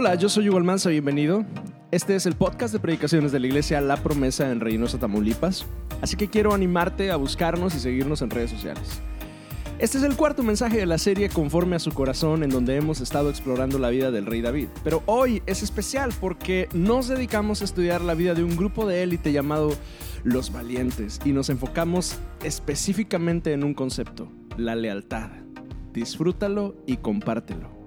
Hola, yo soy Hugo Almanza, bienvenido. Este es el podcast de predicaciones de la iglesia La Promesa en Reynosa, Tamaulipas. Así que quiero animarte a buscarnos y seguirnos en redes sociales. Este es el cuarto mensaje de la serie Conforme a su corazón en donde hemos estado explorando la vida del rey David. Pero hoy es especial porque nos dedicamos a estudiar la vida de un grupo de élite llamado Los Valientes y nos enfocamos específicamente en un concepto, la lealtad. Disfrútalo y compártelo.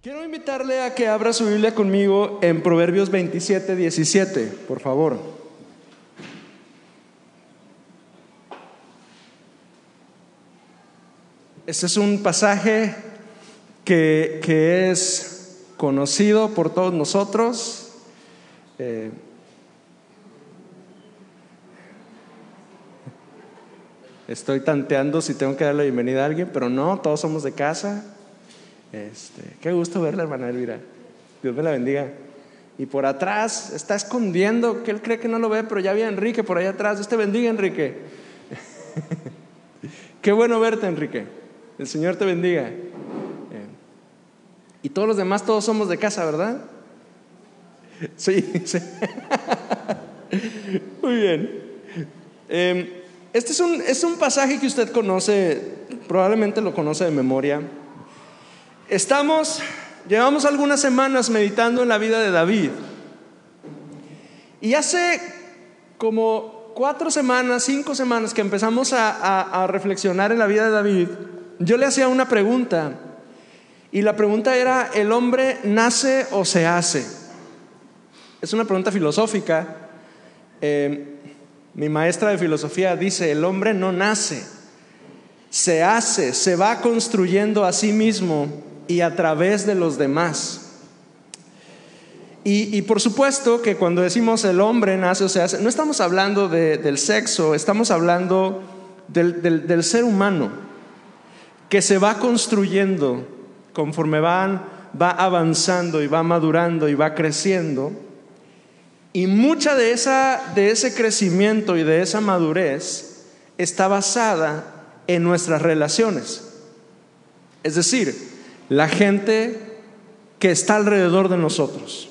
Quiero invitarle a que abra su Biblia conmigo en Proverbios 27, 17, por favor. Este es un pasaje que, que es conocido por todos nosotros. Eh, estoy tanteando si tengo que darle la bienvenida a alguien, pero no, todos somos de casa. Este, qué gusto verla, hermana Elvira. Dios me la bendiga. Y por atrás está escondiendo, que él cree que no lo ve, pero ya vi Enrique por ahí atrás. Dios te bendiga, Enrique. qué bueno verte, Enrique. El Señor te bendiga. Y todos los demás, todos somos de casa, ¿verdad? Sí, sí. Muy bien. Em, este es un, es un pasaje que usted conoce, probablemente lo conoce de memoria. Estamos, llevamos algunas semanas meditando en la vida de David. Y hace como cuatro semanas, cinco semanas que empezamos a, reflexionar en la vida de David, yo le hacía una pregunta. Y la pregunta era, ¿el hombre nace o se hace? Es una pregunta filosófica. Eh, mi maestra de filosofía dice, el hombre no nace, se hace, se va construyendo a sí mismo y a través de los demás. Y, por supuesto que cuando decimos el hombre nace o se hace, no estamos hablando del sexo, estamos hablando del, ser humano que se va construyendo conforme van, va avanzando y va madurando y va creciendo. Y mucha de, esa, de ese crecimiento y de esa madurez está basada en nuestras relaciones. Es decir, la gente que está alrededor de nosotros.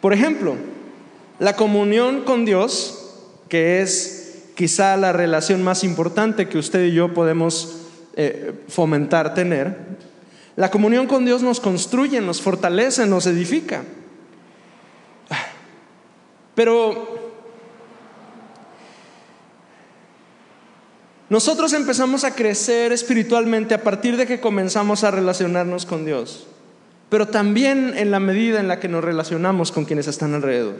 Por ejemplo, la comunión con Dios, que es quizá la relación más importante que usted y yo podemos eh, fomentar tener, la comunión con Dios nos construye, nos fortalece, nos edifica. Pero Nosotros empezamos a crecer espiritualmente a partir de que comenzamos a relacionarnos con Dios, pero también en la medida en la que nos relacionamos con quienes están alrededor.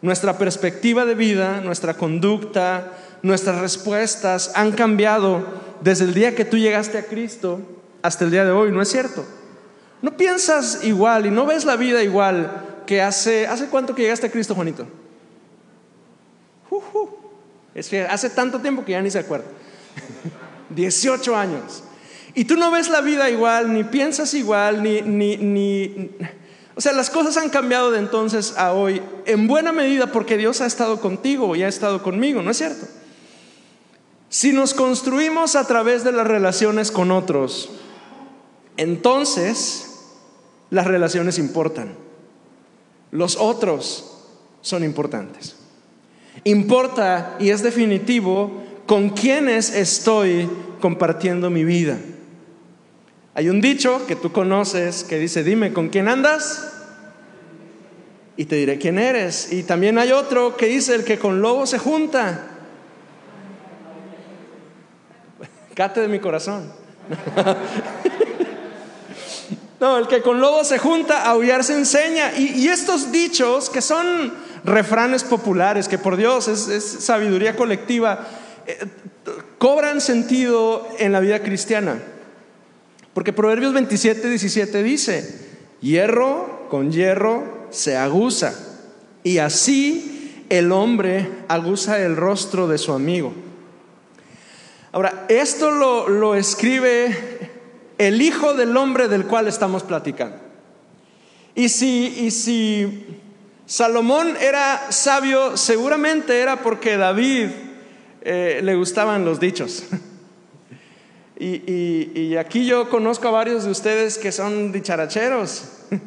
Nuestra perspectiva de vida, nuestra conducta, nuestras respuestas han cambiado desde el día que tú llegaste a Cristo hasta el día de hoy, ¿no es cierto? No piensas igual y no ves la vida igual que hace, ¿hace cuánto que llegaste a Cristo, Juanito? Es que hace tanto tiempo que ya ni se acuerda. 18 años. Y tú no ves la vida igual, ni piensas igual, ni, ni, ni... O sea, las cosas han cambiado de entonces a hoy, en buena medida porque Dios ha estado contigo y ha estado conmigo, ¿no es cierto? Si nos construimos a través de las relaciones con otros, entonces las relaciones importan. Los otros son importantes. Importa y es definitivo con quiénes estoy compartiendo mi vida. Hay un dicho que tú conoces que dice, dime, ¿con quién andas? Y te diré quién eres. Y también hay otro que dice, el que con lobo se junta. Cate de mi corazón. no, el que con lobo se junta, aullar se enseña. y estos dichos que son refranes populares, que por Dios es, sabiduría colectiva, eh, cobran sentido en la vida cristiana. Porque Proverbios 27, 17 dice, hierro con hierro se aguza, y así el hombre aguza el rostro de su amigo. Ahora, esto lo, lo escribe el Hijo del Hombre del cual estamos platicando. Y si, y si Salomón era sabio, seguramente era porque David eh, le gustaban los dichos. Y, aquí yo conozco a varios de ustedes que son dicharacheros.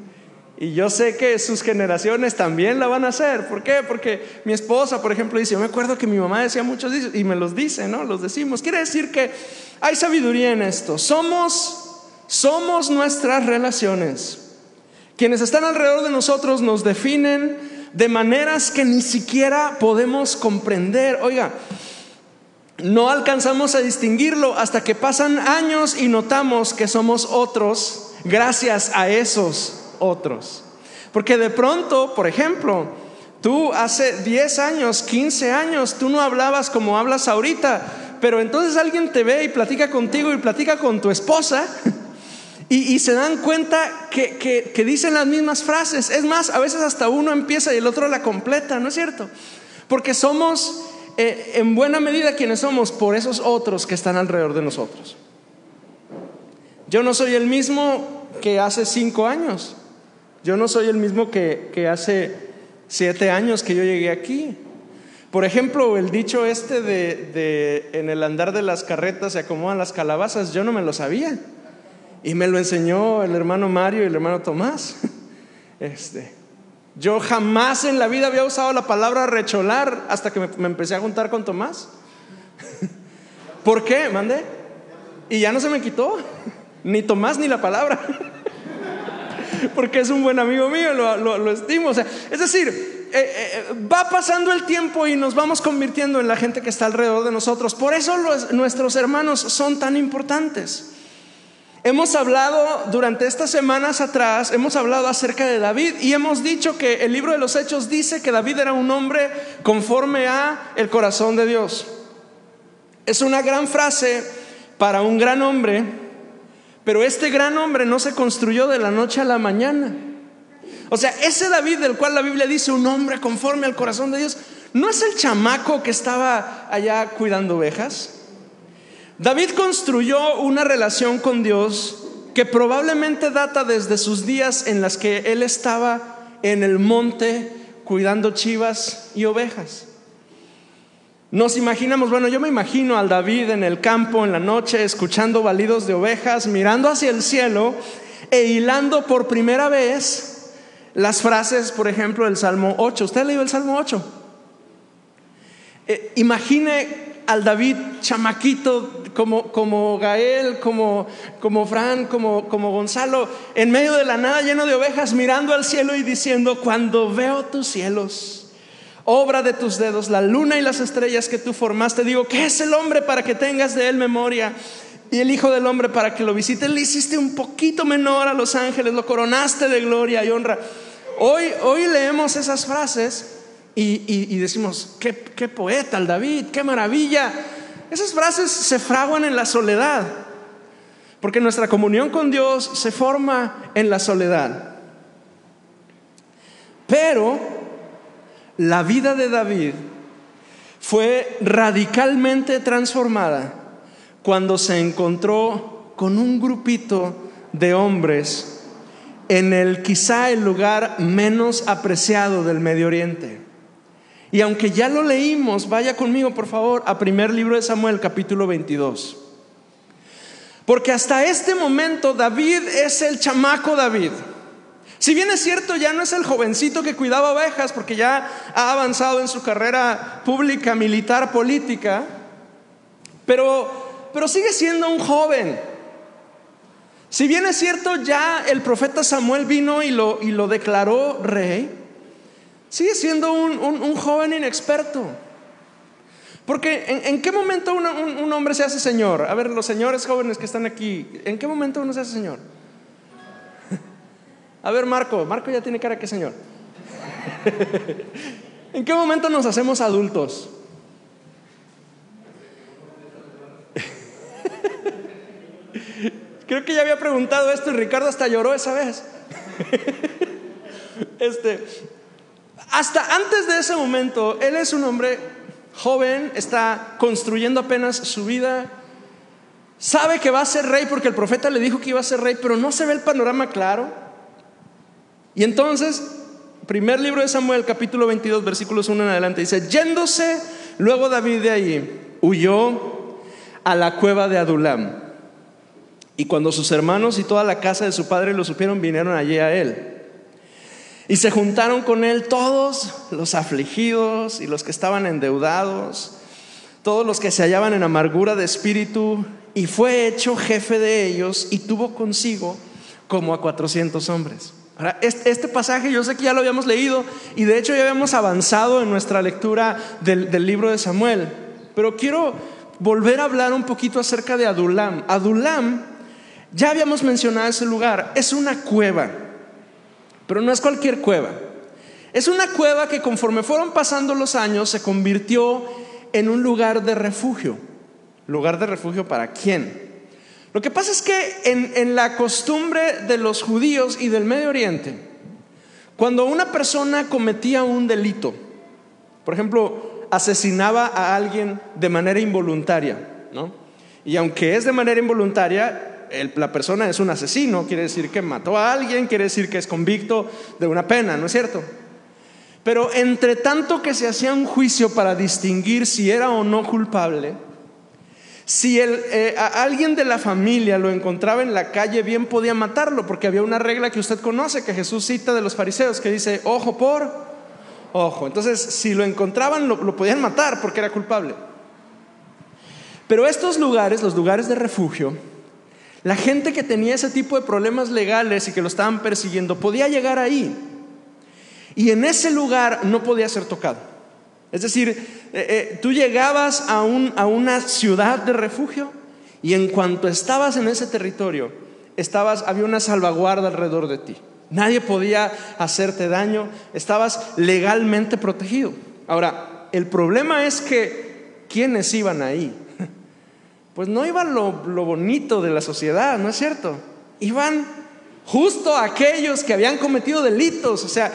Y yo sé que sus generaciones también la van a hacer. ¿Por qué? Porque mi esposa, por ejemplo, dice, yo me acuerdo que mi mamá decía muchos y me los dice, ¿no? Los decimos. Quiere decir que hay sabiduría en esto. Somos, somos nuestras relaciones. Quienes están alrededor de nosotros nos definen de maneras que ni siquiera podemos comprender. Oiga, no alcanzamos a distinguirlo hasta que pasan años y notamos que somos otros gracias a esos otros. Porque de pronto, por ejemplo, tú hace 10 años, 15 años, tú no hablabas como hablas ahorita, pero entonces alguien te ve y platica contigo y platica con tu esposa. Y, se dan cuenta que, que dicen las mismas frases. Es más, a veces hasta uno empieza y el otro la completa, ¿no es cierto? Porque somos eh, en buena medida quienes somos por esos otros que están alrededor de nosotros. Yo no soy el mismo que hace cinco años. Yo no soy el mismo que, hace siete años que yo llegué aquí. Por ejemplo, el dicho este de, de, en el andar de las carretas se acomodan las calabazas, yo no me lo sabía. Y me lo enseñó el hermano Mario y el hermano Tomás. Este, yo jamás en la vida había usado la palabra recholar hasta que me, empecé a juntar con Tomás. ¿Por qué? Mandé. Y ya no se me quitó. Ni Tomás ni la palabra. Porque es un buen amigo mío, lo, estimo. es decir, eh, eh, va pasando el tiempo y nos vamos convirtiendo en la gente que está alrededor de nosotros. Por eso nuestros hermanos son tan importantes. Hemos hablado durante estas semanas atrás, hemos hablado acerca de David y hemos dicho que el libro de los Hechos dice que David era un hombre conforme a el corazón de Dios. Es una gran frase para un gran hombre, pero este gran hombre no se construyó de la noche a la mañana. O sea, ese David del cual la Biblia dice un hombre conforme al corazón de Dios, ¿no es el chamaco que estaba allá cuidando ovejas? David construyó una relación con Dios que probablemente data desde sus días en las que él estaba en el monte cuidando chivas y ovejas. Nos imaginamos, bueno, yo me imagino al David en el campo en la noche escuchando balidos de ovejas, mirando hacia el cielo e hilando por primera vez las frases, por ejemplo, del Salmo 8. ¿Usted leyó el Salmo 8? Eh, imagine al David chamaquito como, como Gael, como, como Fran, como, como Gonzalo, en medio de la nada lleno de ovejas, mirando al cielo y diciendo, cuando veo tus cielos, obra de tus dedos, la luna y las estrellas que tú formaste, digo, ¿qué es el hombre para que tengas de él memoria? Y el Hijo del Hombre para que lo visites, le hiciste un poquito menor a los ángeles, lo coronaste de gloria y honra. Hoy, hoy leemos esas frases y, decimos, ¿qué, qué poeta el David, qué maravilla. Esas frases se fraguan en la soledad, porque nuestra comunión con Dios se forma en la soledad. Pero la vida de David fue radicalmente transformada cuando se encontró con un grupito de hombres en el quizá el lugar menos apreciado del Medio Oriente. Y aunque ya lo leímos, vaya conmigo por favor a primer libro de Samuel capítulo 22. Porque hasta este momento David es el chamaco David. Si bien es cierto, ya no es el jovencito que cuidaba ovejas porque ya ha avanzado en su carrera pública, militar, política, pero, pero sigue siendo un joven. Si bien es cierto, ya el profeta Samuel vino y lo, y lo declaró rey, Sigue siendo un, joven inexperto. Porque ¿en, qué momento un, hombre se hace señor? A ver, los señores jóvenes que están aquí, ¿en qué momento uno se hace señor? A ver, Marco, Marco ya tiene cara que señor. ¿En qué momento nos hacemos adultos? Creo que ya había preguntado esto y Ricardo hasta lloró esa vez. Este, hasta antes de ese momento, él es un hombre joven, está construyendo apenas su vida, sabe que va a ser rey porque el profeta le dijo que iba a ser rey, pero no se ve el panorama claro. Y entonces, primer libro de Samuel, capítulo 22, versículos 1 en adelante, dice, yéndose luego David de allí, huyó a la cueva de Adulam. Y cuando sus hermanos y toda la casa de su padre lo supieron, vinieron allí a él. Y se juntaron con él todos los afligidos y los que estaban endeudados, todos los que se hallaban en amargura de espíritu, y fue hecho jefe de ellos y tuvo consigo como a 400 hombres. Ahora, este, pasaje yo sé que ya lo habíamos leído y de hecho ya habíamos avanzado en nuestra lectura del, del libro de Samuel, pero quiero volver a hablar un poquito acerca de Adulam. Adulam, ya habíamos mencionado ese lugar, es una cueva. Pero no es cualquier cueva. Es una cueva que conforme fueron pasando los años se convirtió en un lugar de refugio. ¿Lugar de refugio para quién? Lo que pasa es que en, la costumbre de los judíos y del Medio Oriente, cuando una persona cometía un delito, por ejemplo, asesinaba a alguien de manera involuntaria, ¿no? Y aunque es de manera involuntaria, la persona es un asesino, quiere decir que mató a alguien, quiere decir que es convicto de una pena, ¿no es cierto? Pero entre tanto que se hacía un juicio para distinguir si era o no culpable, si eh, alguien de la familia lo encontraba en la calle, bien podía matarlo, porque había una regla que usted conoce, que Jesús cita de los fariseos, que dice, ojo por ojo. Entonces, si lo encontraban, lo podían matar porque era culpable. Pero estos lugares, los lugares de refugio, la gente que tenía ese tipo de problemas legales y que lo estaban persiguiendo podía llegar ahí. Y en ese lugar no podía ser tocado. Es decir, eh, eh, tú llegabas a, una ciudad de refugio y en cuanto estabas en ese territorio, estabas, había una salvaguarda alrededor de ti. Nadie podía hacerte daño, estabas legalmente protegido. Ahora, el problema es que, ¿quiénes iban ahí? Pues no iban lo, bonito de la sociedad, ¿no es cierto? Iban justo aquellos que habían cometido delitos, o sea,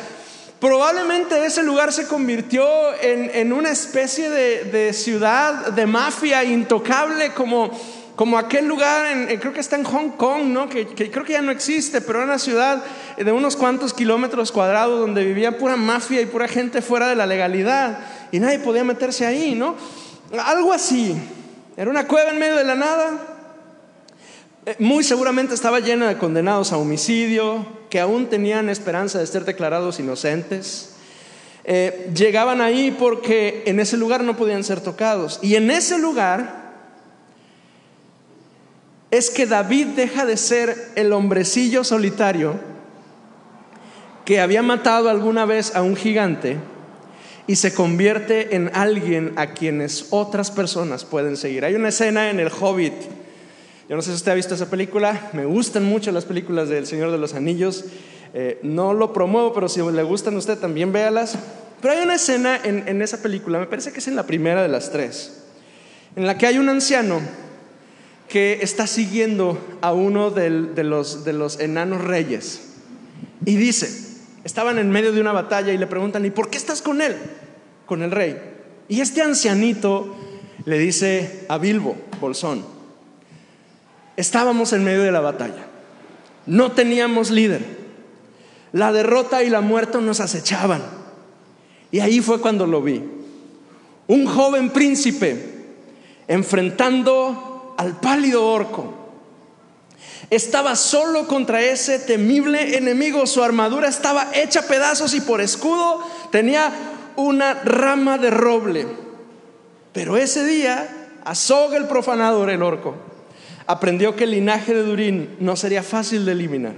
Probablemente ese lugar se convirtió en, una especie de, ciudad de mafia intocable, como, como aquel lugar, en, creo que está en Hong Kong, ¿no? Que, que, creo que ya no existe, pero era una ciudad de unos cuantos kilómetros cuadrados donde vivía pura mafia y pura gente fuera de la legalidad y nadie podía meterse ahí, ¿no? Algo así. Era una cueva en medio de la nada. Eh, muy seguramente estaba llena de condenados a homicidio, que aún tenían esperanza de ser declarados inocentes. Eh, llegaban ahí porque en ese lugar no podían ser tocados. Y en ese lugar es que David deja de ser el hombrecillo solitario que había matado alguna vez a un gigante y se convierte en alguien a quienes otras personas pueden seguir. Hay una escena en El Hobbit. Yo no sé si usted ha visto esa película. Me gustan mucho las películas del Señor de los Anillos. Eh, no lo promuevo, pero si le gustan a usted también véalas. Pero hay una escena en, esa película, me parece que es en la primera de las tres, en la que hay un anciano que está siguiendo a uno de, los, de los enanos reyes. Y dice, Estaban en medio de una batalla y le preguntan, ¿y por qué estás con él? Con el rey. Y este ancianito le dice a Bilbo, Bolsón, estábamos en medio de la batalla, no teníamos líder, la derrota y la muerte nos acechaban. Y ahí fue cuando lo vi. Un joven príncipe enfrentando al pálido orco estaba solo contra ese temible enemigo. Su armadura estaba hecha pedazos y por escudo tenía una rama de roble. Pero ese día, Azog el profanador, el orco, aprendió que el linaje de Durín no sería fácil de eliminar.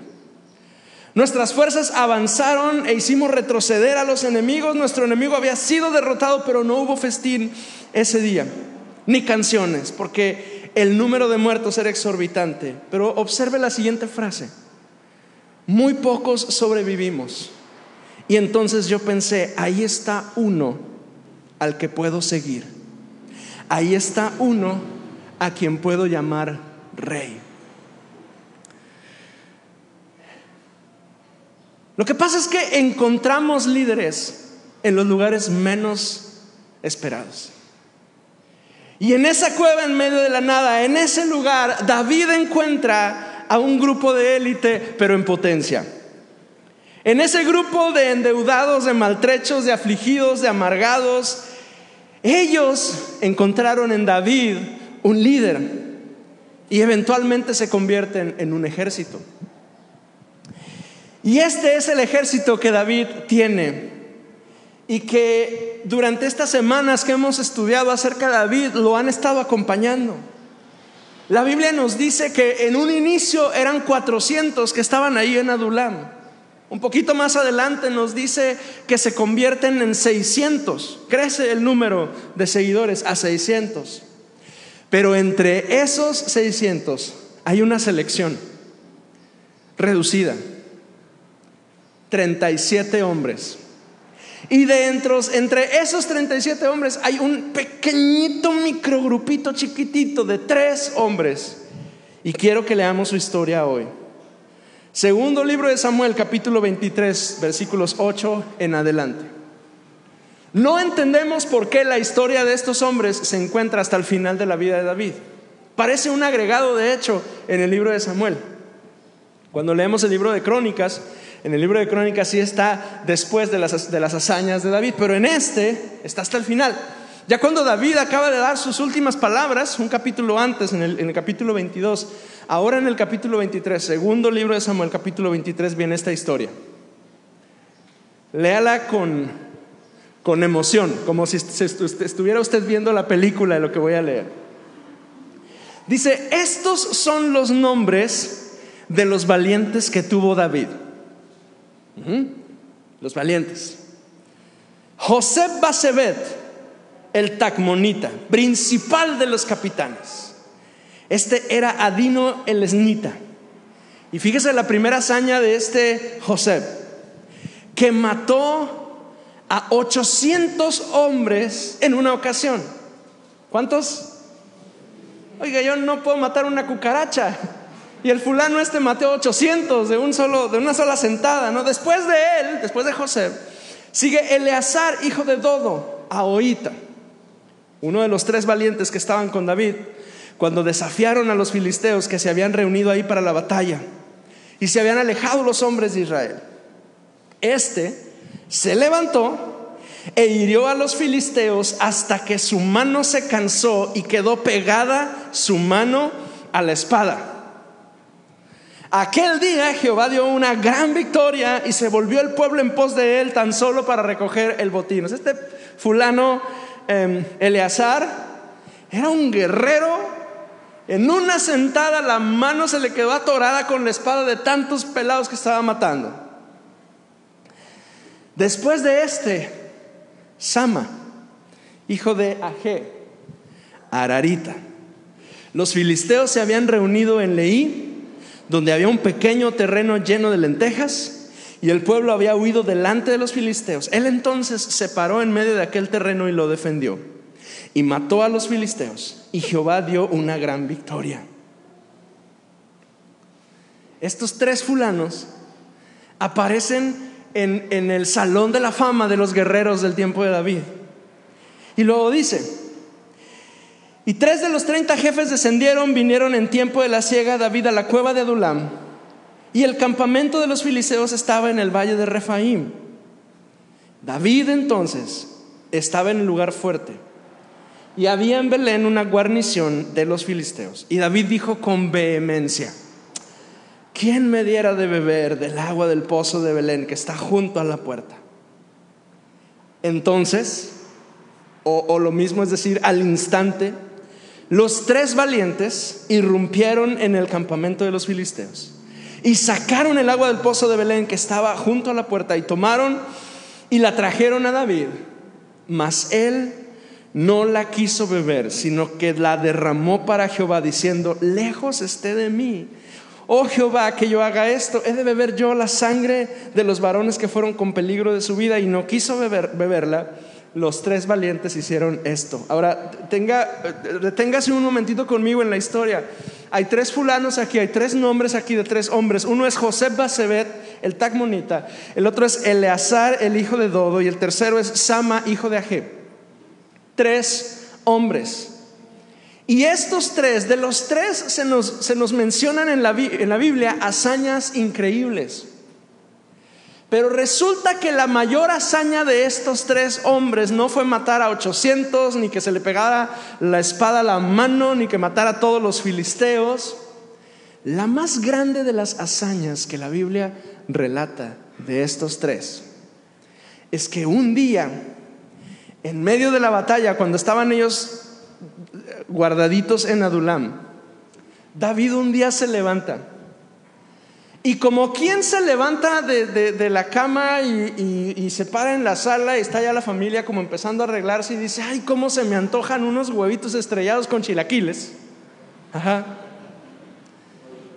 Nuestras fuerzas avanzaron e hicimos retroceder a los enemigos. Nuestro enemigo había sido derrotado, pero no hubo festín ese día, ni canciones, porque el número de muertos era exorbitante. Pero observe la siguiente frase. Muy pocos sobrevivimos. Y entonces yo pensé, ahí está uno al que puedo seguir. Ahí está uno a quien puedo llamar rey. Lo que pasa es que encontramos líderes en los lugares menos esperados. Y en esa cueva en medio de la nada, en ese lugar, David encuentra a un grupo de élite, pero en potencia. En ese grupo de endeudados, de maltrechos, de afligidos, de amargados, ellos encontraron en David un líder. y eventualmente se convierten en un ejército. Y este es el ejército que David tiene y que durante estas semanas que hemos estudiado acerca de David lo han estado acompañando. La Biblia nos dice que en un inicio eran 400 que estaban ahí en Adulam. Un poquito más adelante nos dice que se convierten en 600. Crece el número de seguidores a 600. Pero entre esos 600 hay una selección reducida. 37 hombres. Y dentro, entre esos 37 hombres hay un pequeñito microgrupito chiquitito de tres hombres. Y quiero que leamos su historia hoy. Segundo libro de Samuel, capítulo 23, versículos 8 en adelante. No entendemos por qué la historia de estos hombres se encuentra hasta el final de la vida de David. Parece un agregado, de hecho, en el libro de Samuel. Cuando leemos el libro de Crónicas, en el libro de Crónicas sí está después de las, de las hazañas de David, pero en este está hasta el final. Ya cuando David acaba de dar sus últimas palabras, un capítulo antes, en el, en el, capítulo 22, ahora en el capítulo 23, segundo libro de Samuel, capítulo 23, viene esta historia. Léala con, con emoción, como si estuviera usted viendo la película de lo que voy a leer. Dice, estos son los nombres de los valientes que tuvo David. Los valientes. José Basebet, el Tacmonita, principal de los capitanes. Este era Adino el Esnita. Y fíjese la primera hazaña de este José, que mató a 800 hombres en una ocasión. ¿Cuántos? Oiga, yo no puedo matar una cucaracha. Y el fulano este mató 800 de, un solo, de una sola sentada, ¿no? Después de él, después de José, sigue Eleazar, hijo de Dodo, a Oita, uno de los tres valientes que estaban con David, cuando desafiaron a los filisteos que se habían reunido ahí para la batalla y se habían alejado los hombres de Israel. Este se levantó e hirió a los filisteos hasta que su mano se cansó y quedó pegada su mano a la espada. Aquel día Jehová dio una gran victoria y se volvió el pueblo en pos de él tan solo para recoger el botín. Este fulano eh, Eleazar era un guerrero. En una sentada la mano se le quedó atorada con la espada de tantos pelados que estaba matando. Después de este, Sama, hijo de Aje, Ararita. Los filisteos se habían reunido en Leí donde había un pequeño terreno lleno de lentejas y el pueblo había huido delante de los filisteos. Él entonces se paró en medio de aquel terreno y lo defendió y mató a los filisteos y Jehová dio una gran victoria. Estos tres fulanos aparecen en, en el salón de la fama de los guerreros del tiempo de David. Y luego dice, y tres de los treinta jefes descendieron, vinieron en tiempo de la siega David a la cueva de Adulam. Y el campamento de los filisteos estaba en el valle de Refaim. David entonces estaba en el lugar fuerte. Y había en Belén una guarnición de los filisteos. Y David dijo con vehemencia, ¿quién me diera de beber del agua del pozo de Belén que está junto a la puerta? Entonces, o lo mismo es decir, al instante, los tres valientes irrumpieron en el campamento de los filisteos y sacaron el agua del pozo de Belén que estaba junto a la puerta y tomaron y la trajeron a David. Mas él no la quiso beber, sino que la derramó para Jehová, diciendo, lejos esté de mí. Oh Jehová, que yo haga esto, he de beber yo la sangre de los varones que fueron con peligro de su vida y no quiso beber, beberla los tres valientes hicieron esto. Ahora, tenga, deténgase un momentito conmigo en la historia. Hay tres fulanos aquí, hay tres nombres aquí de tres hombres. Uno es José Basebet, el Tacmonita. El otro es Eleazar, el hijo de Dodo. Y el tercero es Sama, hijo de Aje. Tres hombres. Y estos tres, de los tres se nos, se nos mencionan en la, en la Biblia hazañas increíbles. Pero resulta que la mayor hazaña de estos tres hombres no fue matar a 800, ni que se le pegara la espada a la mano, ni que matara a todos los filisteos. La más grande de las hazañas que la Biblia relata de estos tres es que un día, en medio de la batalla, cuando estaban ellos guardaditos en Adulam, David un día se levanta y como quien se levanta de, la cama y, se para en la sala y está ya la familia como empezando a arreglarse y dice, ay, cómo se me antojan unos huevitos estrellados con chilaquiles. Ajá.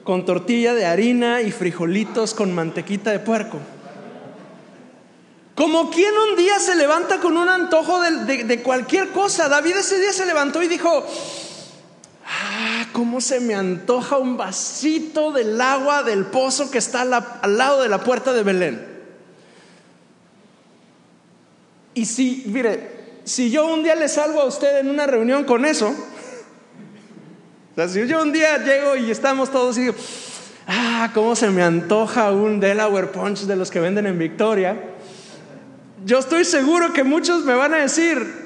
Con tortilla de harina y frijolitos con mantequita de puerco. Como quien un día se levanta con un antojo de cualquier cosa. David ese día se levantó y dijo, cómo se me antoja un vasito del agua del pozo que está al lado de la puerta de Belén. Y si, mire, si yo un día le salgo a usted en una reunión con eso, o sea, si yo un día llego y estamos todos y digo, ah, cómo se me antoja un Delaware Punch de los que venden en Victoria, yo estoy seguro que muchos me van a decir,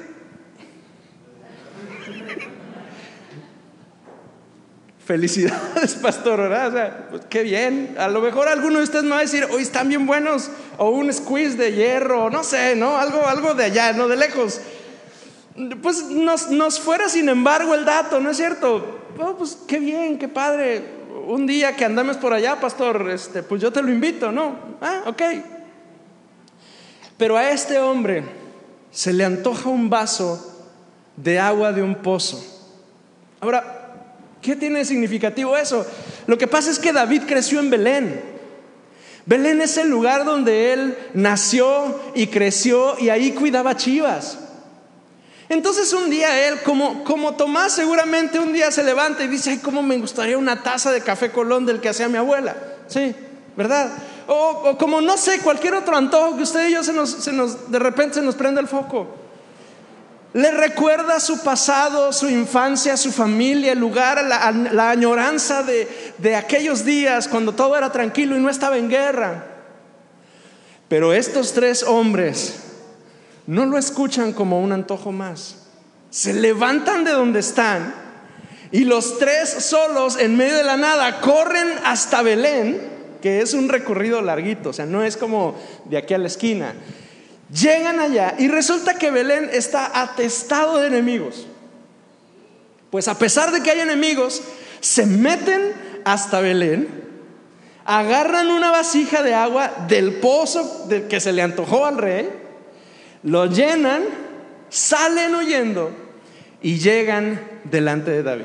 Felicidades, pastor, ¿verdad? O sea, pues, qué bien. A lo mejor alguno de ustedes me va a decir, hoy están bien buenos, o un squeeze de hierro, no sé, ¿no? Algo, algo de allá, no de lejos. Pues nos, fuera, sin embargo, el dato, ¿no es cierto? Oh, pues qué bien, qué padre. Un día que andamos por allá, pastor, este, pues yo te lo invito, ¿no? Ah, ok. Pero a este hombre se le antoja un vaso de agua de un pozo. Ahora, ¿Qué tiene significativo eso? Lo que pasa es que David creció en Belén. Belén es el lugar donde él nació y creció y ahí cuidaba chivas. Entonces un día él, como, como Tomás seguramente un día se levanta y dice, ay, cómo me gustaría una taza de café colón del que hacía mi abuela. Sí, ¿verdad? O, como no sé, cualquier otro antojo que usted y yo se nos, se nos, de repente se nos prende el foco. Le recuerda su pasado, su infancia, su familia, el lugar, la, añoranza de, de aquellos días cuando todo era tranquilo y no estaba en guerra. Pero estos tres hombres no lo escuchan como un antojo más. Se levantan de donde están y los tres solos en medio de la nada corren hasta Belén, que es un recorrido larguito, o sea, no es como de aquí a la esquina. Llegan allá y resulta que Belén está atestado de enemigos. Pues a pesar de que hay enemigos, se meten hasta Belén, agarran una vasija de agua del pozo del que se le antojó al rey, lo llenan, salen huyendo y llegan delante de David.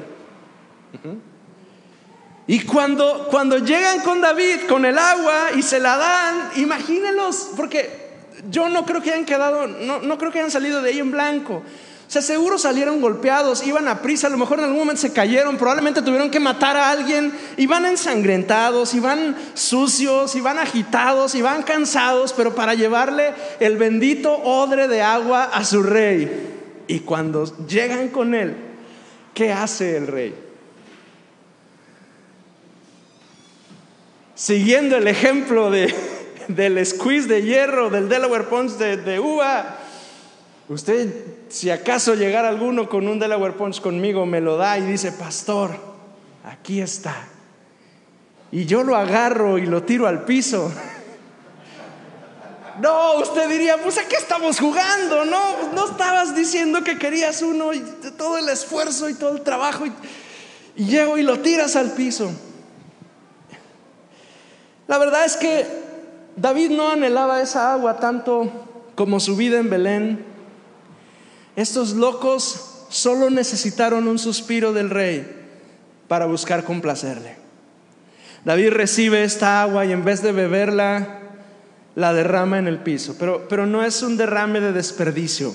Y cuando, cuando llegan con David, con el agua y se la dan, imagínenlos, porque yo no creo que hayan quedado, no, no creo que hayan salido de ahí en blanco. O sea, seguro salieron golpeados, iban a prisa, a lo mejor en algún momento se cayeron, probablemente tuvieron que matar a alguien, iban ensangrentados, iban sucios, iban agitados, iban cansados, pero para llevarle el bendito odre de agua a su rey. Y cuando llegan con él, ¿qué hace el rey? Siguiendo el ejemplo de, del squeeze de hierro, del Delaware Punch de, uva. Usted, si acaso llegara alguno con un Delaware Punch conmigo, me lo da y dice, pastor, aquí está. Y yo lo agarro y lo tiro al piso. No, usted diría, pues aquí estamos jugando, no, no estabas diciendo que querías uno y todo el esfuerzo y todo el trabajo y, y llego y lo tiras al piso. La verdad es que David no anhelaba esa agua tanto como su vida en Belén. Estos locos solo necesitaron un suspiro del rey para buscar complacerle. David recibe esta agua y en vez de beberla, la derrama en el piso. Pero, pero no es un derrame de desperdicio.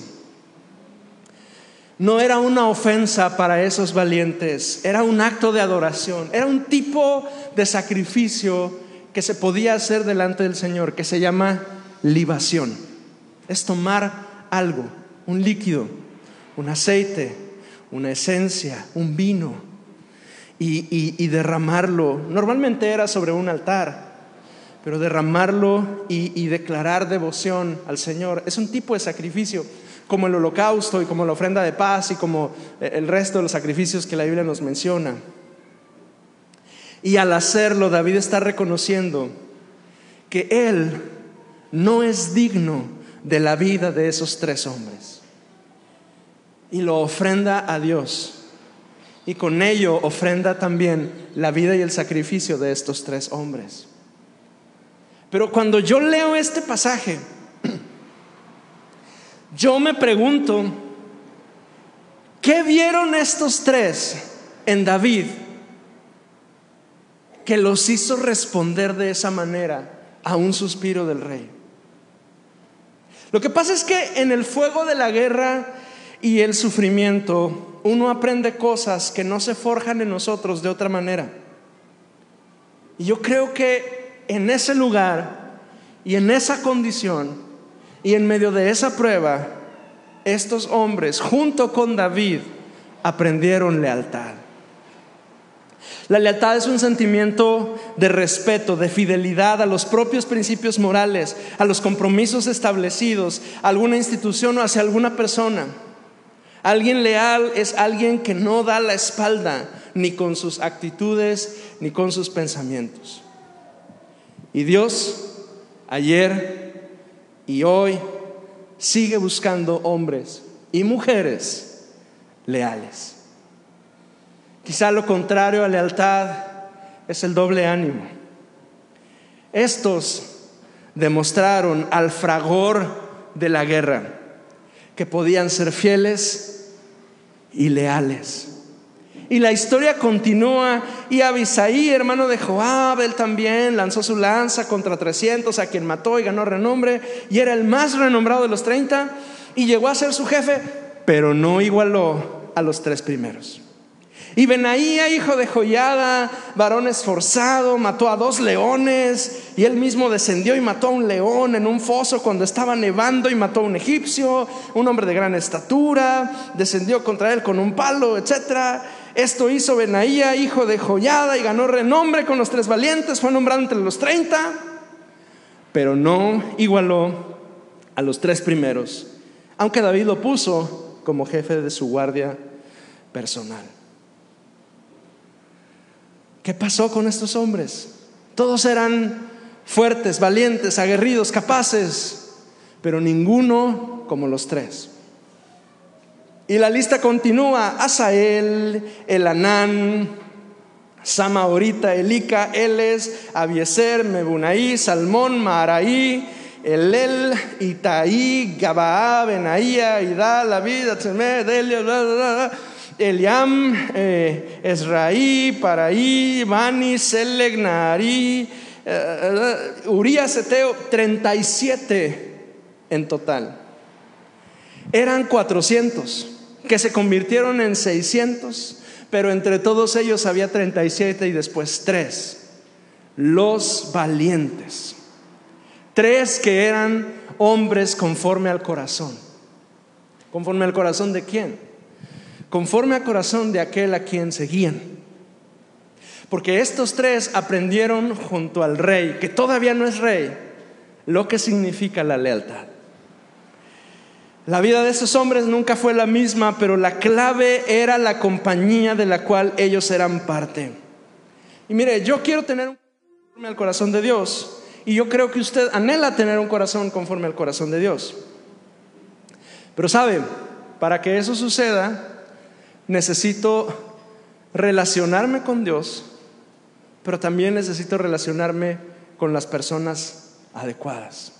No era una ofensa para esos valientes, era un acto de adoración, era un tipo de sacrificio que se podía hacer delante del Señor, que se llama libación. Es tomar algo, un líquido, un aceite, una esencia, un vino, y, derramarlo. Normalmente era sobre un altar, pero derramarlo y, declarar devoción al Señor es un tipo de sacrificio, como el holocausto y como la ofrenda de paz y como el resto de los sacrificios que la Biblia nos menciona. Y al hacerlo, David está reconociendo que él no es digno de la vida de esos tres hombres. Y lo ofrenda a Dios. Y con ello ofrenda también la vida y el sacrificio de estos tres hombres. Pero cuando yo leo este pasaje, yo me pregunto, ¿qué vieron estos tres en David que los hizo responder de esa manera a un suspiro del rey? Lo que pasa es que en el fuego de la guerra y el sufrimiento, uno aprende cosas que no se forjan en nosotros de otra manera. Y yo creo que en ese lugar y en esa condición y en medio de esa prueba, estos hombres, junto con David, aprendieron lealtad. La lealtad es un sentimiento de respeto, de fidelidad a los propios principios morales, a los compromisos establecidos, a alguna institución o hacia alguna persona. Alguien leal es alguien que no da la espalda ni con sus actitudes ni con sus pensamientos. Y Dios ayer y hoy sigue buscando hombres y mujeres leales. Quizá lo contrario a lealtad es el doble ánimo. Estos demostraron al fragor de la guerra que podían ser fieles y leales. Y la historia continúa y Abisaí, hermano de Joab, él también lanzó su lanza contra 300 a quien mató y ganó renombre y era el más renombrado de los 30 y llegó a ser su jefe, pero no igualó a los tres primeros. Y Benaía, hijo de Joyada, varón esforzado, mató a dos leones y él mismo descendió y mató a un león en un foso cuando estaba nevando y mató a un egipcio, un hombre de gran estatura, descendió contra él con un palo, etcétera. Esto hizo Benaía, hijo de Joyada, y ganó renombre con los tres valientes, fue nombrado entre los treinta, pero no igualó a los tres primeros, aunque David lo puso como jefe de su guardia personal. ¿Qué pasó con estos hombres? Todos eran fuertes, valientes, aguerridos, capaces, pero ninguno como los tres. Y la lista continúa. Asael, Elanán, Samaorita, Elika, Eles, Abieser, Mebunaí, Salmón, Maraí, Elel, Itaí, Gabaá, Benaía, Ida, David, Delia, bla, bla, bla, Eliam, eh, Esraí, Paraí, Mani, Seleg, Narí, eh, Urias, Eteo, 37 en total. Eran 400 que se convirtieron en 600, pero entre todos ellos había 37 y después tres. Los valientes. Tres que eran hombres conforme al corazón. ¿Conforme al corazón de quién? Conforme al corazón de aquel a quien seguían. Porque estos tres aprendieron junto al rey, que todavía no es rey, lo que significa la lealtad. La vida de esos hombres nunca fue la misma, pero la clave era la compañía de la cual ellos eran parte. Y mire, yo quiero tener un corazón conforme al corazón de Dios. Y yo creo que usted anhela tener un corazón conforme al corazón de Dios. Pero sabe, para que eso suceda, necesito relacionarme con Dios, pero también necesito relacionarme con las personas adecuadas.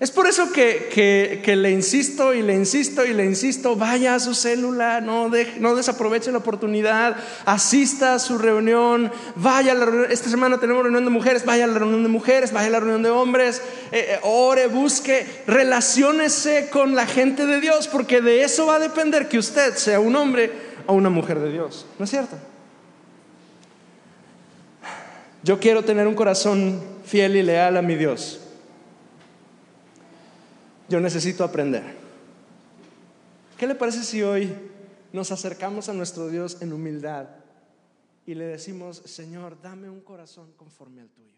Es por eso que, le insisto y le insisto y le insisto, vaya a su célula, no, no desaproveche la oportunidad, asista a su reunión, vaya a la reunión, esta semana tenemos reunión de mujeres, vaya a la reunión de mujeres, vaya a la reunión de hombres, eh, eh, ore, busque, relaciónese con la gente de Dios, porque de eso va a depender que usted sea un hombre o una mujer de Dios, ¿no es cierto? Yo quiero tener un corazón fiel y leal a mi Dios yo necesito aprender. ¿Qué le parece si hoy nos acercamos a nuestro Dios en humildad y le decimos, Señor, dame un corazón conforme al tuyo?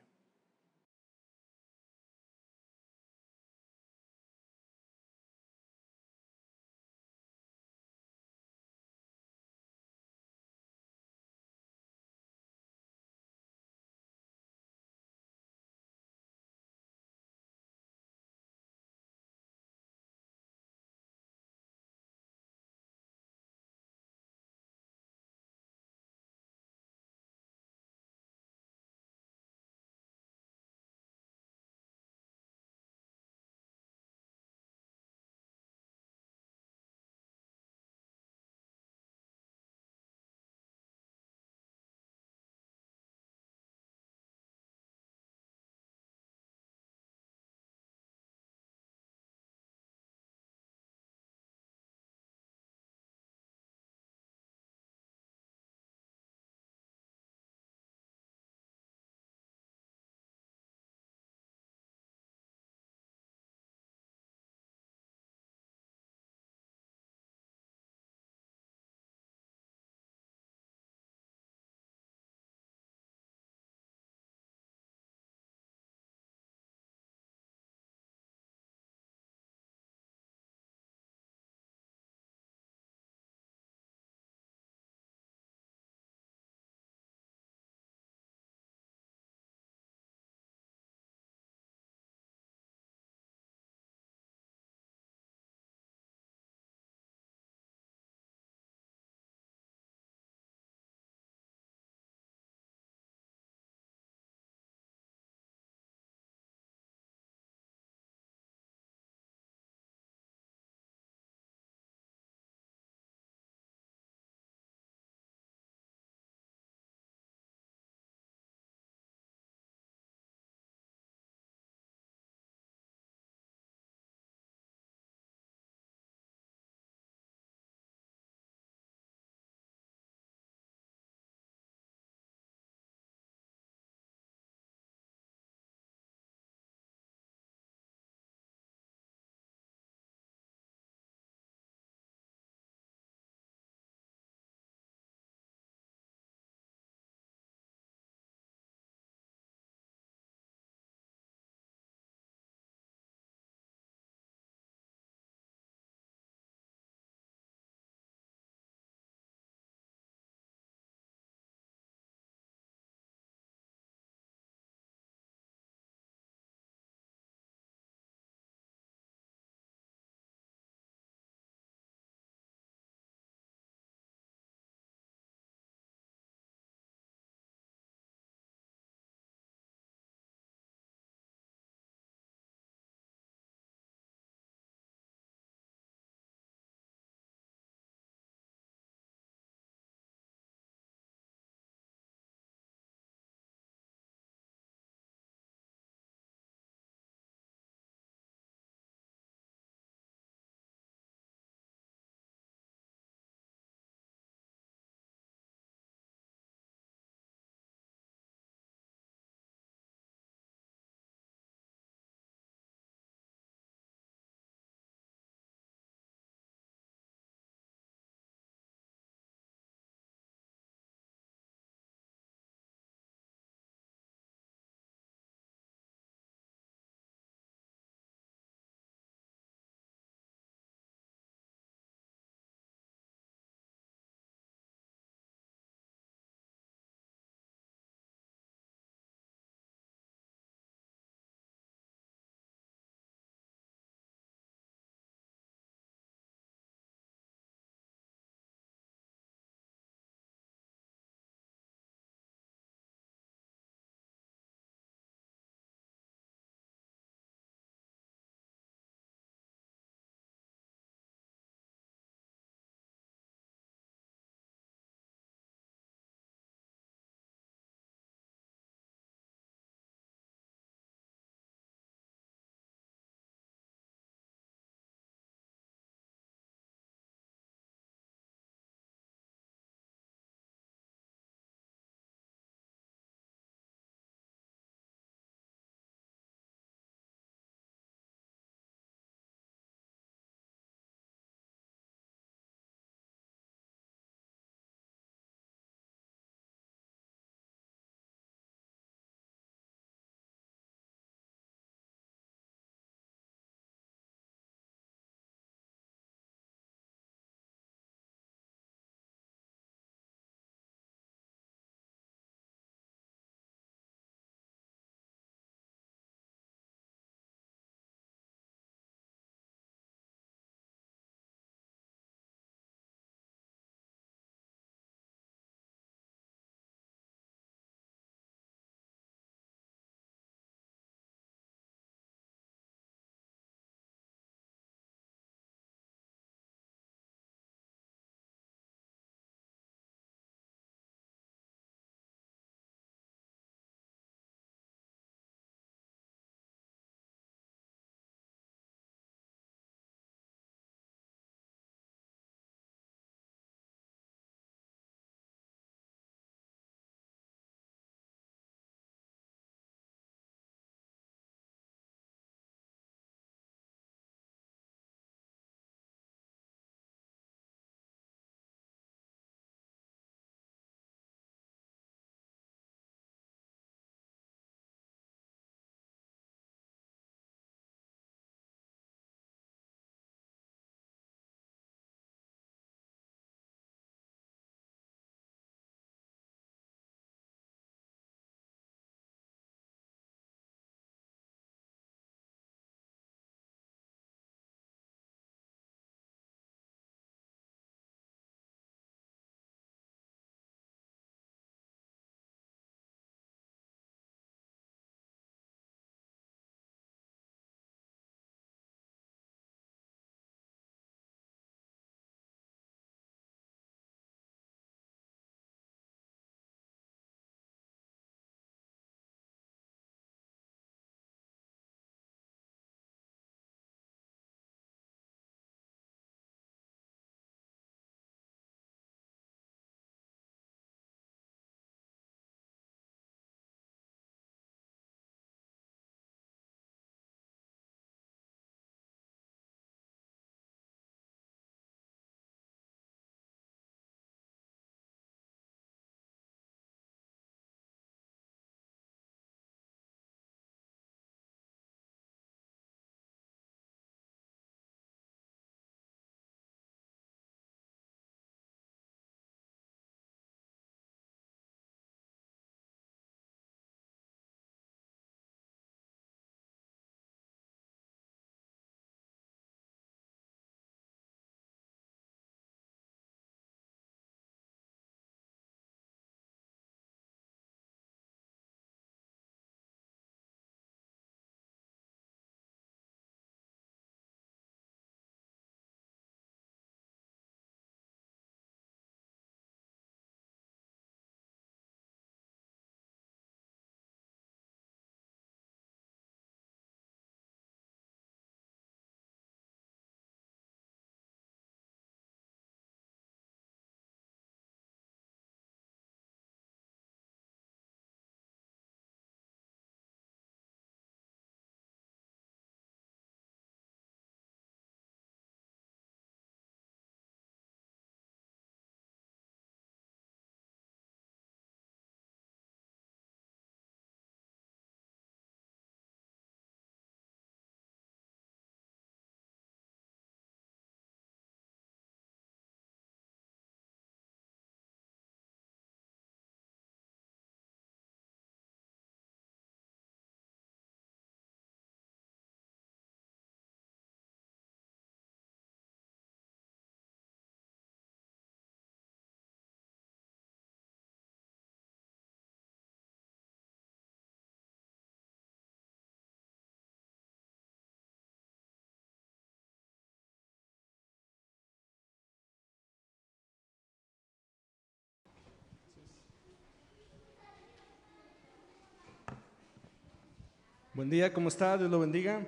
Buen día, ¿cómo está? Dios lo bendiga.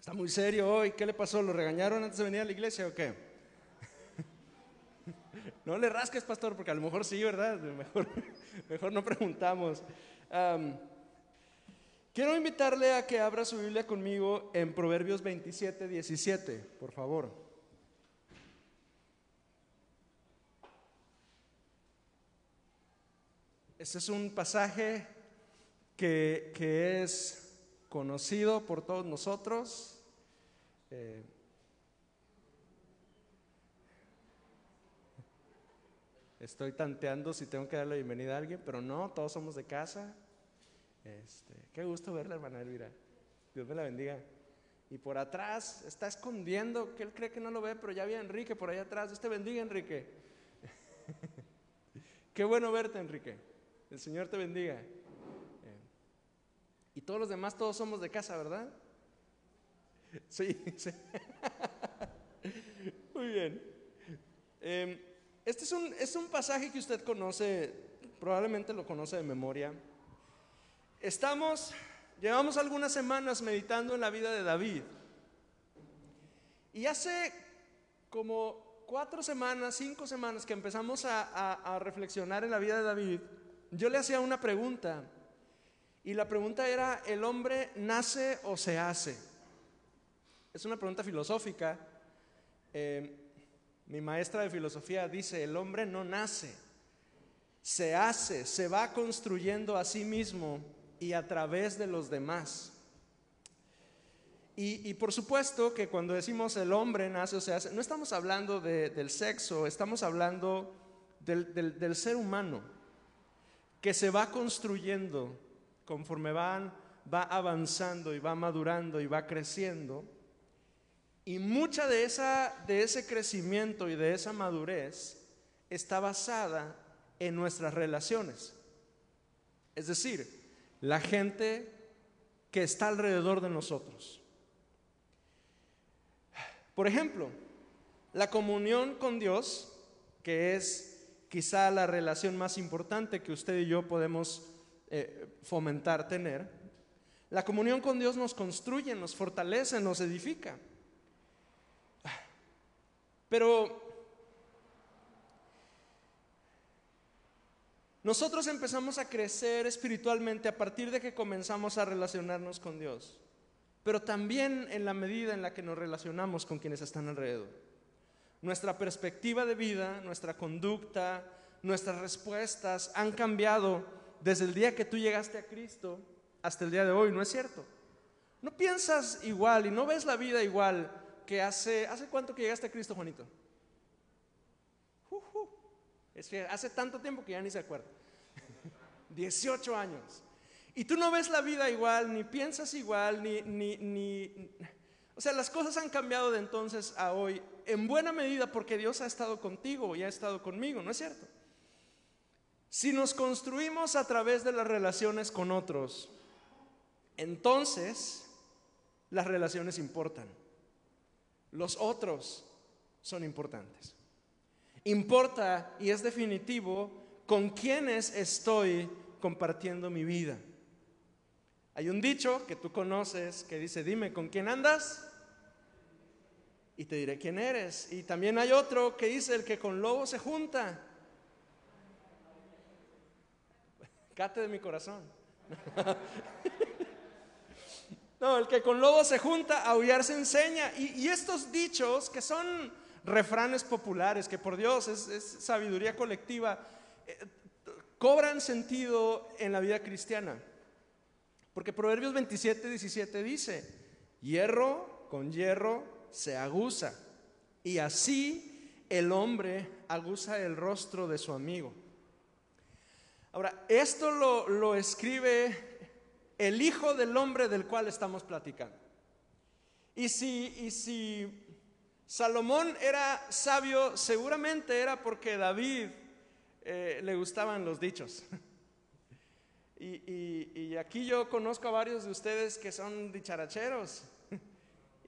Está muy serio hoy. ¿Qué le pasó? ¿Lo regañaron antes de venir a la iglesia o qué? No le rasques, pastor, porque a lo mejor sí, ¿verdad? Mejor, mejor no preguntamos. quiero invitarle a que abra su Biblia conmigo en Proverbios 27, 17, por favor. Este es un pasaje que, es conocido por todos nosotros eh, estoy tanteando si tengo que darle la bienvenida a alguien, pero no, todos somos de casa. Este, qué gusto verla, hermana Elvira. Dios me la bendiga. Y por atrás está escondiendo, que él cree que no lo ve, pero ya vi Enrique por allá atrás. Dios te bendiga, Enrique. qué bueno verte, Enrique. El Señor te bendiga. Y todos los demás, todos somos de casa, ¿verdad? Sí, sí. Muy bien. Em, este es un, es un pasaje que usted conoce, probablemente lo conoce de memoria. Estamos, llevamos algunas semanas meditando en la vida de David. Y hace como cuatro semanas, cinco semanas que empezamos a reflexionar en la vida de David, yo le hacía una pregunta. Y la pregunta era, ¿el hombre nace o se hace? Es una pregunta filosófica. Eh, mi maestra de filosofía dice, el hombre no nace, se hace, se va construyendo a sí mismo y a través de los demás. Y, por supuesto que cuando decimos el hombre nace o se hace, no estamos hablando del sexo, estamos hablando del, ser humano, que se va construyendo conforme van, va avanzando y va madurando y va creciendo y mucha de, esa, de ese crecimiento y de esa madurez está basada en nuestras relaciones. Es decir, la gente que está alrededor de nosotros. Por ejemplo, la comunión con Dios, que es quizá la relación más importante que usted y yo podemos eh, fomentar tener, la comunión con Dios nos construye, nos fortalece, nos edifica. Pero nosotros empezamos a crecer espiritualmente a partir de que comenzamos a relacionarnos con Dios, pero también en la medida en la que nos relacionamos con quienes están alrededor. Nuestra perspectiva de vida, nuestra conducta, nuestras respuestas han cambiado desde el día que tú llegaste a Cristo hasta el día de hoy, ¿no es cierto? No piensas igual y no ves la vida igual que hace, ¿hace cuánto que llegaste a Cristo, Juanito? Es que hace tanto tiempo que ya ni se acuerda. 18 años. Y tú no ves la vida igual, ni piensas igual, ni, ni, ni... O sea, las cosas han cambiado de entonces a hoy, en buena medida porque Dios ha estado contigo y ha estado conmigo, ¿no es cierto? Si nos construimos a través de las relaciones con otros, entonces las relaciones importan. Los otros son importantes. Importa y es definitivo con quienes estoy compartiendo mi vida. Hay un dicho que tú conoces que dice, dime, ¿con quién andas? Y te diré quién eres. Y también hay otro que dice, el que con lobo se junta. Cate de mi corazón. No, el que con lobo se junta, aullar se enseña. Y, estos dichos, que son refranes populares, que por Dios es, sabiduría colectiva, eh, cobran sentido en la vida cristiana. Porque Proverbios 27, 17 dice, hierro con hierro se aguza. Y así el hombre aguza el rostro de su amigo. Ahora, esto lo, lo escribe el Hijo del Hombre del cual estamos platicando. Y si, y si Salomón era sabio, seguramente era porque David eh, le gustaban los dichos. Y, y, aquí yo conozco a varios de ustedes que son dicharacheros.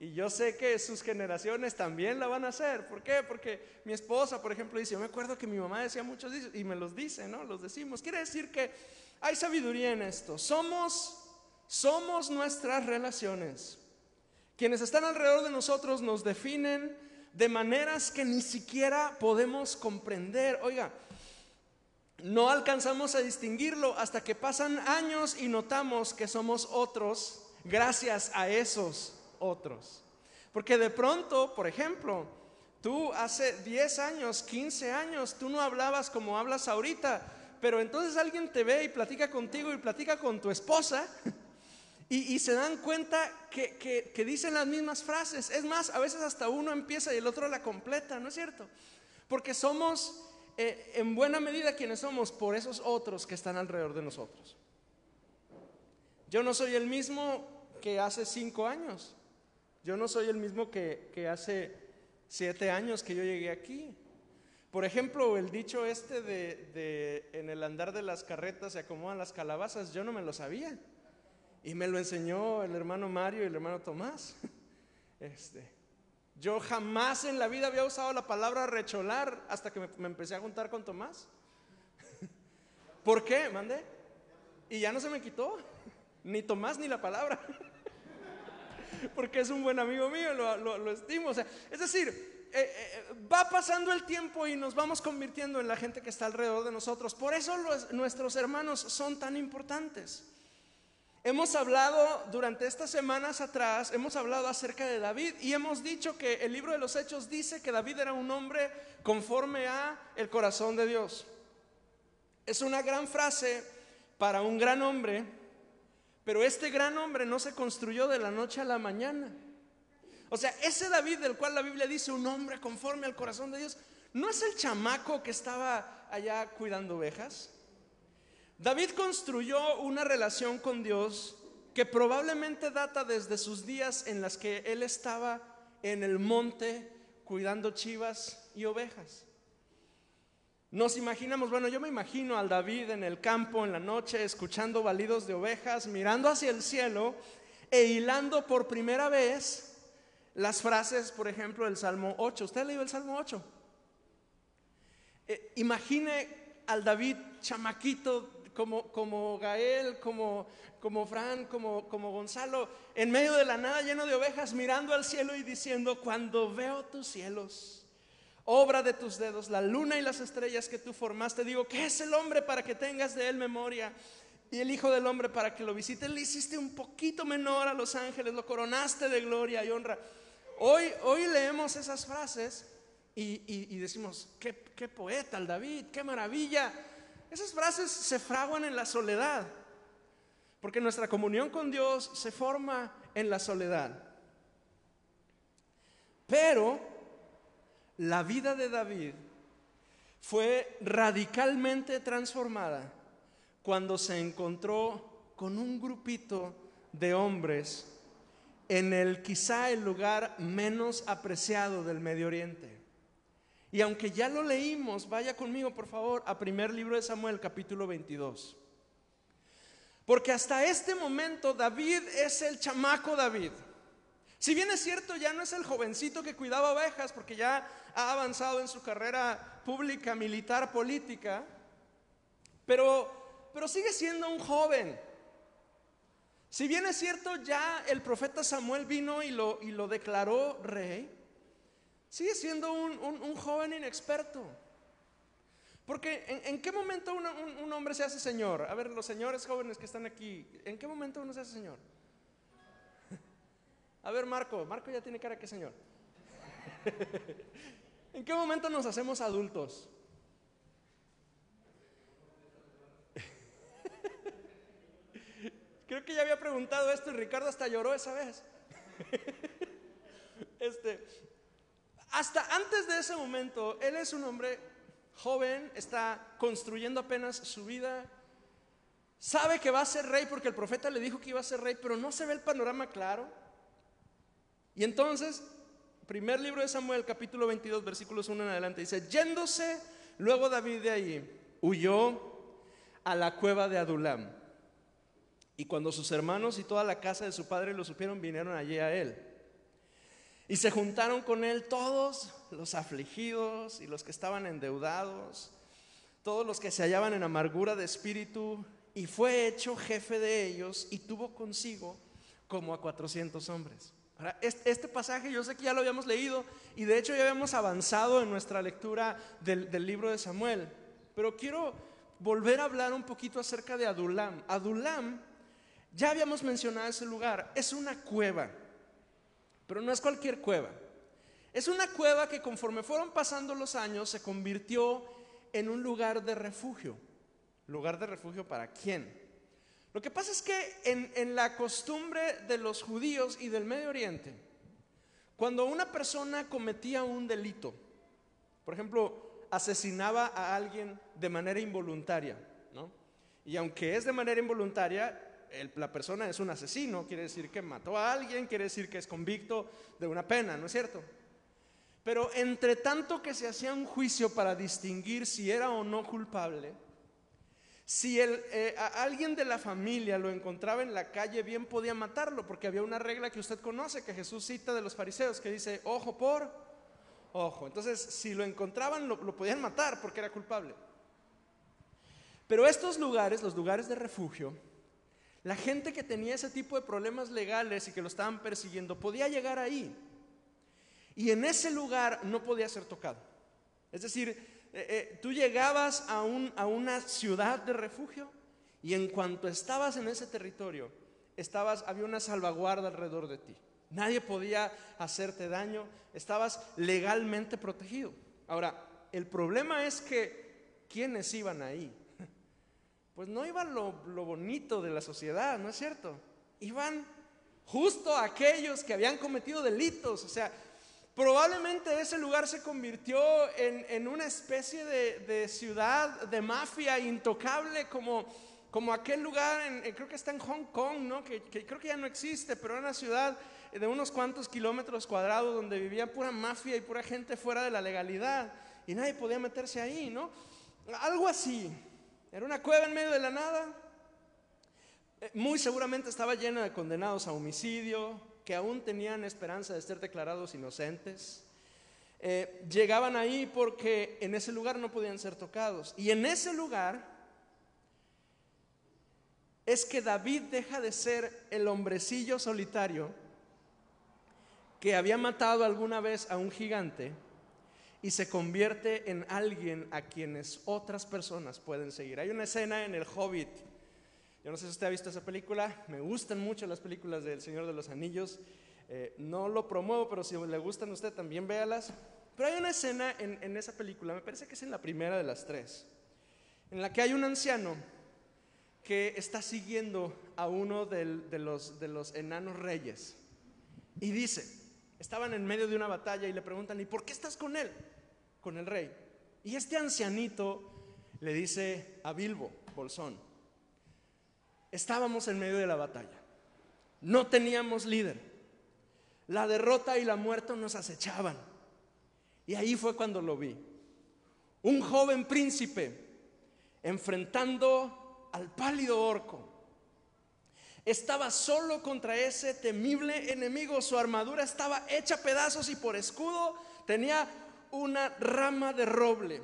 Y yo sé que sus generaciones también la van a hacer. ¿Por qué? Porque mi esposa, por ejemplo, dice, yo me acuerdo que mi mamá decía muchos y me los dice, ¿no? Los decimos. Quiere decir que hay sabiduría en esto. Somos, somos nuestras relaciones. Quienes están alrededor de nosotros nos definen de maneras que ni siquiera podemos comprender. Oiga, no alcanzamos a distinguirlo hasta que pasan años y notamos que somos otros gracias a esos otros. Porque de pronto, por ejemplo, tú hace 10 años, 15 años, tú no hablabas como hablas ahorita, pero entonces alguien te ve y platica contigo y platica con tu esposa y, se dan cuenta que, dicen las mismas frases. Es más, a veces hasta uno empieza y el otro la completa, ¿no es cierto? Porque somos eh, en buena medida quienes somos por esos otros que están alrededor de nosotros. Yo no soy el mismo que hace cinco años. Yo no soy el mismo que, hace siete años que yo llegué aquí. Por ejemplo, el dicho este de, en el andar de las carretas se acomodan las calabazas, yo no me lo sabía. Y me lo enseñó el hermano Mario y el hermano Tomás. Este, yo jamás en la vida había usado la palabra recholar hasta que me, empecé a juntar con Tomás. ¿Por qué? Mandé. Y ya no se me quitó. Ni Tomás ni la palabra. porque es un buen amigo mío, lo, estimo. es decir, eh, eh, va pasando el tiempo y nos vamos convirtiendo en la gente que está alrededor de nosotros. Por eso nuestros hermanos son tan importantes. Hemos hablado durante estas semanas atrás, hemos hablado acerca de David y hemos dicho que el libro de los Hechos dice que David era un hombre conforme a el corazón de Dios. Es una gran frase para un gran hombre pero este gran hombre no se construyó de la noche a la mañana. O sea, ese David del cual la Biblia dice un hombre conforme al corazón de Dios, ¿no es el chamaco que estaba allá cuidando ovejas? David construyó una relación con Dios que probablemente data desde sus días en las que él estaba en el monte cuidando chivas y ovejas. Nos imaginamos, bueno, yo me imagino al David en el campo en la noche, escuchando balidos de ovejas, mirando hacia el cielo e hilando por primera vez las frases, por ejemplo, del Salmo 8. ¿Usted leído el Salmo 8? Eh, imagine al David chamaquito como, como Gael, como, como Fran, como, como Gonzalo, en medio de la nada lleno de ovejas, mirando al cielo y diciendo, cuando veo tus cielos, obra de tus dedos, la luna y las estrellas que tú formaste. Digo, ¿qué es el hombre para que tengas de él memoria? Y el Hijo del Hombre para que lo visite. Le hiciste un poquito menor a los ángeles, lo coronaste de gloria y honra. Hoy, hoy leemos esas frases y, decimos, ¿qué, qué poeta el David, qué maravilla. Esas frases se fraguan en la soledad, porque nuestra comunión con Dios se forma en la soledad. Pero la vida de David fue radicalmente transformada cuando se encontró con un grupito de hombres en el quizá el lugar menos apreciado del Medio Oriente. Y aunque ya lo leímos, vaya conmigo por favor a primer libro de Samuel capítulo 22. Porque hasta este momento David es el chamaco David. Si bien es cierto, ya no es el jovencito que cuidaba ovejas porque ya ha avanzado en su carrera pública, militar, política, pero, pero sigue siendo un joven. Si bien es cierto, ya el profeta Samuel vino y lo, y lo declaró rey, sigue siendo un, joven inexperto. Porque ¿en, qué momento un hombre se hace señor? A ver, los señores jóvenes que están aquí, ¿en qué momento uno se hace señor? A ver, Marco, Marco ya tiene cara que señor. ¿En qué momento nos hacemos adultos? Creo que ya había preguntado esto y Ricardo hasta lloró esa vez. Este, hasta antes de ese momento, él es un hombre joven, está construyendo apenas su vida, sabe que va a ser rey porque el profeta le dijo que iba a ser rey, pero no se ve el panorama claro. Y entonces, primer libro de Samuel, capítulo 22, versículos 1 en adelante, dice, yéndose luego David de ahí, huyó a la cueva de Adulam. Y cuando sus hermanos y toda la casa de su padre lo supieron, vinieron allí a él. Y se juntaron con él todos los afligidos y los que estaban endeudados, todos los que se hallaban en amargura de espíritu, y fue hecho jefe de ellos y tuvo consigo como a 400 hombres. Este pasaje yo sé que ya lo habíamos leído y de hecho ya habíamos avanzado en nuestra lectura del, del libro de Samuel, pero quiero volver a hablar un poquito acerca de Adulam. Adulam, ya habíamos mencionado ese lugar, es una cueva, pero no es cualquier cueva. Es una cueva que conforme fueron pasando los años se convirtió en un lugar de refugio. ¿Lugar de refugio para quién? Lo que pasa es que en, la costumbre de los judíos y del Medio Oriente, cuando una persona cometía un delito, por ejemplo, asesinaba a alguien de manera involuntaria, ¿no? Y aunque es de manera involuntaria, la persona es un asesino, quiere decir que mató a alguien, quiere decir que es convicto de una pena, ¿no es cierto? Pero entre tanto que se hacía un juicio para distinguir si era o no culpable, si eh, alguien de la familia lo encontraba en la calle, bien podía matarlo, porque había una regla que usted conoce, que Jesús cita de los fariseos, que dice, ojo por ojo. Entonces, si lo encontraban, lo, podían matar porque era culpable. Pero estos lugares, los lugares de refugio, la gente que tenía ese tipo de problemas legales y que lo estaban persiguiendo, podía llegar ahí. Y en ese lugar no podía ser tocado. Es decir, eh, eh, tú llegabas a, una ciudad de refugio y en cuanto estabas en ese territorio, estabas, había una salvaguarda alrededor de ti. Nadie podía hacerte daño, estabas legalmente protegido. Ahora, el problema es que, ¿quiénes iban ahí? Pues no iban lo, bonito de la sociedad, ¿no es cierto? Iban justo aquellos que habían cometido delitos, o sea, probablemente ese lugar se convirtió en, una especie de, ciudad de mafia intocable como, como aquel lugar, creo que está en Hong Kong, ¿no? Que, que, creo que ya no existe, pero era una ciudad de unos cuantos kilómetros cuadrados donde vivía pura mafia y pura gente fuera de la legalidad y nadie podía meterse ahí, ¿no? Algo así. Era una cueva en medio de la nada. Eh, muy seguramente estaba llena de condenados a homicidio que aún tenían esperanza de ser declarados inocentes. Eh, llegaban ahí porque en ese lugar no podían ser tocados. Y en ese lugar es que David deja de ser el hombrecillo solitario que había matado alguna vez a un gigante y se convierte en alguien a quienes otras personas pueden seguir. Hay una escena en El Hobbit. Yo no sé si usted ha visto esa película. Me gustan mucho las películas del Señor de los Anillos. Eh, no lo promuevo, pero si le gustan a usted también véalas. Pero hay una escena en, esa película, me parece que es en la primera de las tres, en la que hay un anciano que está siguiendo a uno de, los, de los enanos reyes. Y dice, estaban en medio de una batalla y le preguntan, ¿y por qué estás con él? Con el rey. Y este ancianito le dice a Bilbo, Bolsón, estábamos en medio de la batalla, no teníamos líder, la derrota y la muerte nos acechaban. Y ahí fue cuando lo vi. Un joven príncipe enfrentando al pálido orco estaba solo contra ese temible enemigo. Su armadura estaba hecha a pedazos y por escudo tenía una rama de roble.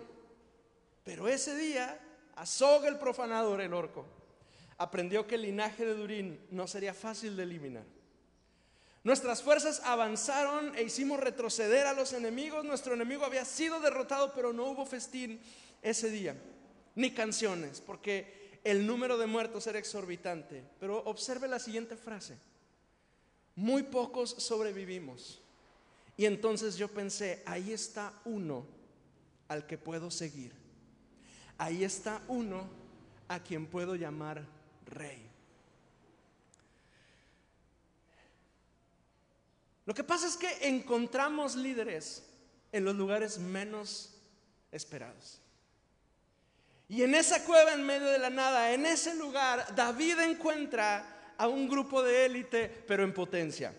Pero ese día, Azog el profanador, el orco, aprendió que el linaje de Durín no sería fácil de eliminar. Nuestras fuerzas avanzaron e hicimos retroceder a los enemigos. Nuestro enemigo había sido derrotado, pero no hubo festín ese día, ni canciones, porque el número de muertos era exorbitante. Pero observe la siguiente frase. Muy pocos sobrevivimos. Y entonces yo pensé, ahí está uno al que puedo seguir. Ahí está uno a quien puedo llamar rey. Lo que pasa es que encontramos líderes en los lugares menos esperados. Y en esa cueva en medio de la nada, en ese lugar, David encuentra a un grupo de élite, pero en potencia.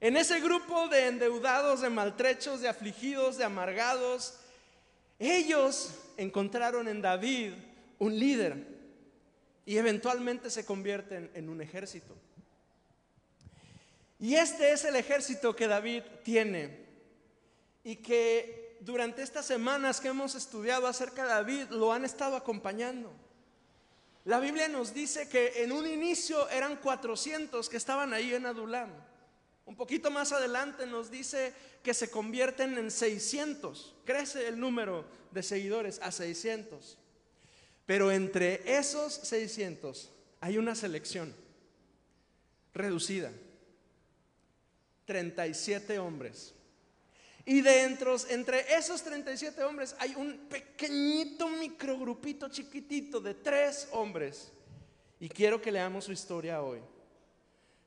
En ese grupo de endeudados, de maltrechos, de afligidos, de amargados, ellos encontraron en David un líder y eventualmente se convierten en un ejército. Y este es el ejército que David tiene y que durante estas semanas que hemos estudiado acerca de David lo han estado acompañando. La Biblia nos dice que en un inicio eran 400 que estaban ahí en Adulam. Un poquito más adelante nos dice que se convierten en 600. Crece el número de seguidores a 600. Pero entre esos 600 hay una selección reducida. 37 hombres. Y dentro, entre esos 37 hombres hay un pequeñito microgrupito chiquitito de tres hombres. Y quiero que leamos su historia hoy.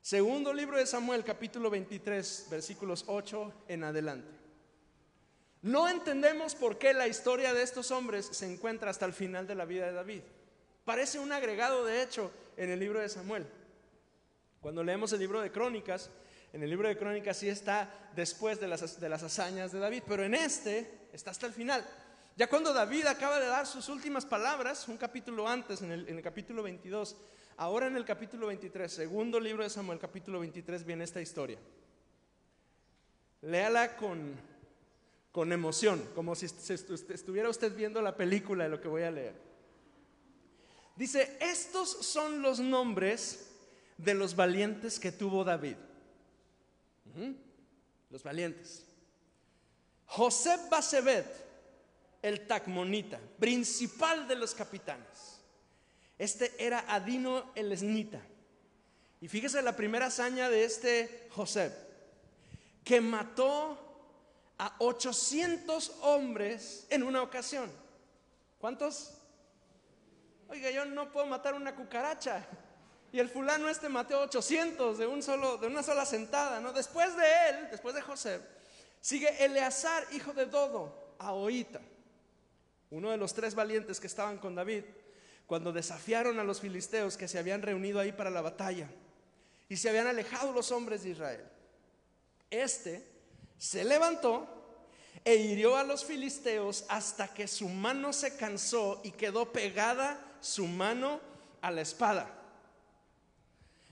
Segundo libro de Samuel, capítulo 23, versículos 8 en adelante. No entendemos por qué la historia de estos hombres se encuentra hasta el final de la vida de David. Parece un agregado, de hecho, en el libro de Samuel. Cuando leemos el libro de Crónicas, en el libro de Crónicas sí está después de las, de las hazañas de David, pero en este está hasta el final. Ya cuando David acaba de dar sus últimas palabras, un capítulo antes, en el, en el, capítulo 22, ahora en el capítulo 23, segundo libro de Samuel, capítulo 23, viene esta historia. Léala con, con emoción, como si estuviera usted viendo la película de lo que voy a leer. Dice, estos son los nombres de los valientes que tuvo David. Los valientes. José Basebet, el Tacmonita, principal de los capitanes. Este era Adino el Esnita. Y fíjese la primera hazaña de este José, que mató a 800 hombres en una ocasión. ¿Cuántos? Oiga, yo no puedo matar una cucaracha. Y el fulano este mató 800 de, un solo, de una sola sentada, ¿no? Después de él, después de José, sigue Eleazar, hijo de Dodo, a Oita, uno de los tres valientes que estaban con David, cuando desafiaron a los filisteos que se habían reunido ahí para la batalla y se habían alejado los hombres de Israel. Este se levantó e hirió a los filisteos hasta que su mano se cansó y quedó pegada su mano a la espada.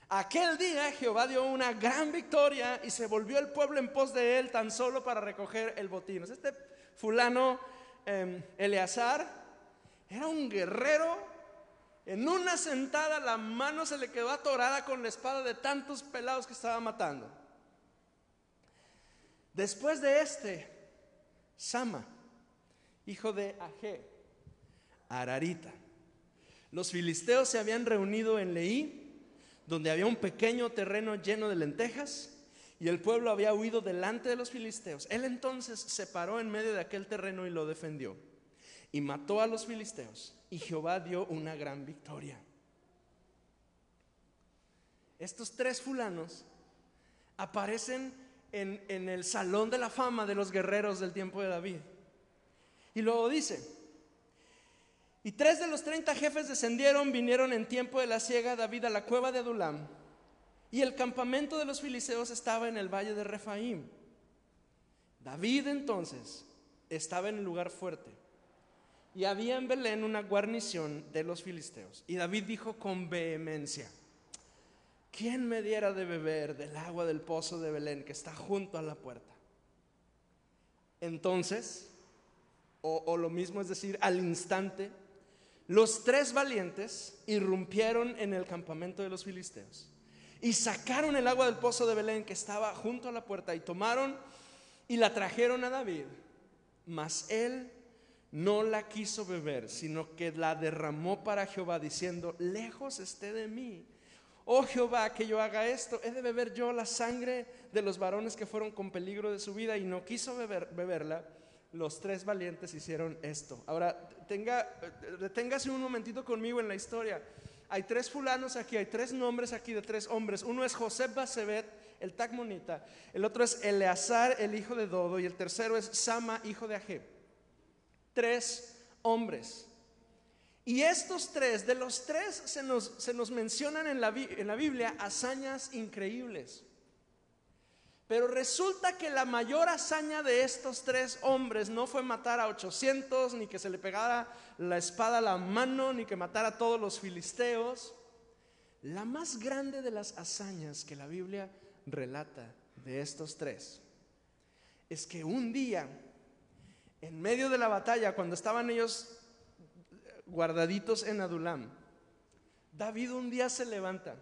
Aquel día Jehová dio una gran victoria y se volvió el pueblo en pos de él tan solo para recoger el botín. Este fulano em, Eleazar era un guerrero. En una sentada la mano se le quedó atorada con la espada de tantos pelados que estaba matando. Después de este, Sama, hijo de Aje, Ararita. Los filisteos se habían reunido en Leí donde había un pequeño terreno lleno de lentejas y el pueblo había huido delante de los filisteos. Él entonces se paró en medio de aquel terreno y lo defendió y mató a los filisteos y Jehová dio una gran victoria. Estos tres fulanos aparecen en, el salón de la fama de los guerreros del tiempo de David. Y luego dice, y tres de los treinta jefes descendieron, vinieron en tiempo de la siega David a la cueva de Adulam. Y el campamento de los filisteos estaba en el valle de Refaim. David entonces estaba en el lugar fuerte. Y había en Belén una guarnición de los filisteos. Y David dijo con vehemencia, ¿quién me diera de beber del agua del pozo de Belén que está junto a la puerta? Entonces, o, lo mismo es decir, al instante, los tres valientes irrumpieron en el campamento de los filisteos y sacaron el agua del pozo de Belén que estaba junto a la puerta y tomaron y la trajeron a David. Mas él no la quiso beber, sino que la derramó para Jehová diciendo, lejos esté de mí. Oh Jehová, que yo haga esto, he de beber yo la sangre de los varones que fueron con peligro de su vida y no quiso beber, beberla los tres valientes hicieron esto. Ahora, tenga, deténgase un momentito conmigo en la historia. Hay tres fulanos aquí, hay tres nombres aquí de tres hombres. Uno es José Basebet, el Tacmonita. El otro es Eleazar, el hijo de Dodo. Y el tercero es Sama, hijo de Aje. Tres hombres. Y estos tres, de los tres se nos, se nos mencionan en la, en la Biblia hazañas increíbles. Pero resulta que la mayor hazaña de estos tres hombres no fue matar a 800, ni que se le pegara la espada a la mano, ni que matara a todos los filisteos. La más grande de las hazañas que la Biblia relata de estos tres es que un día, en medio de la batalla, cuando estaban ellos guardaditos en Adulam, David un día se levanta.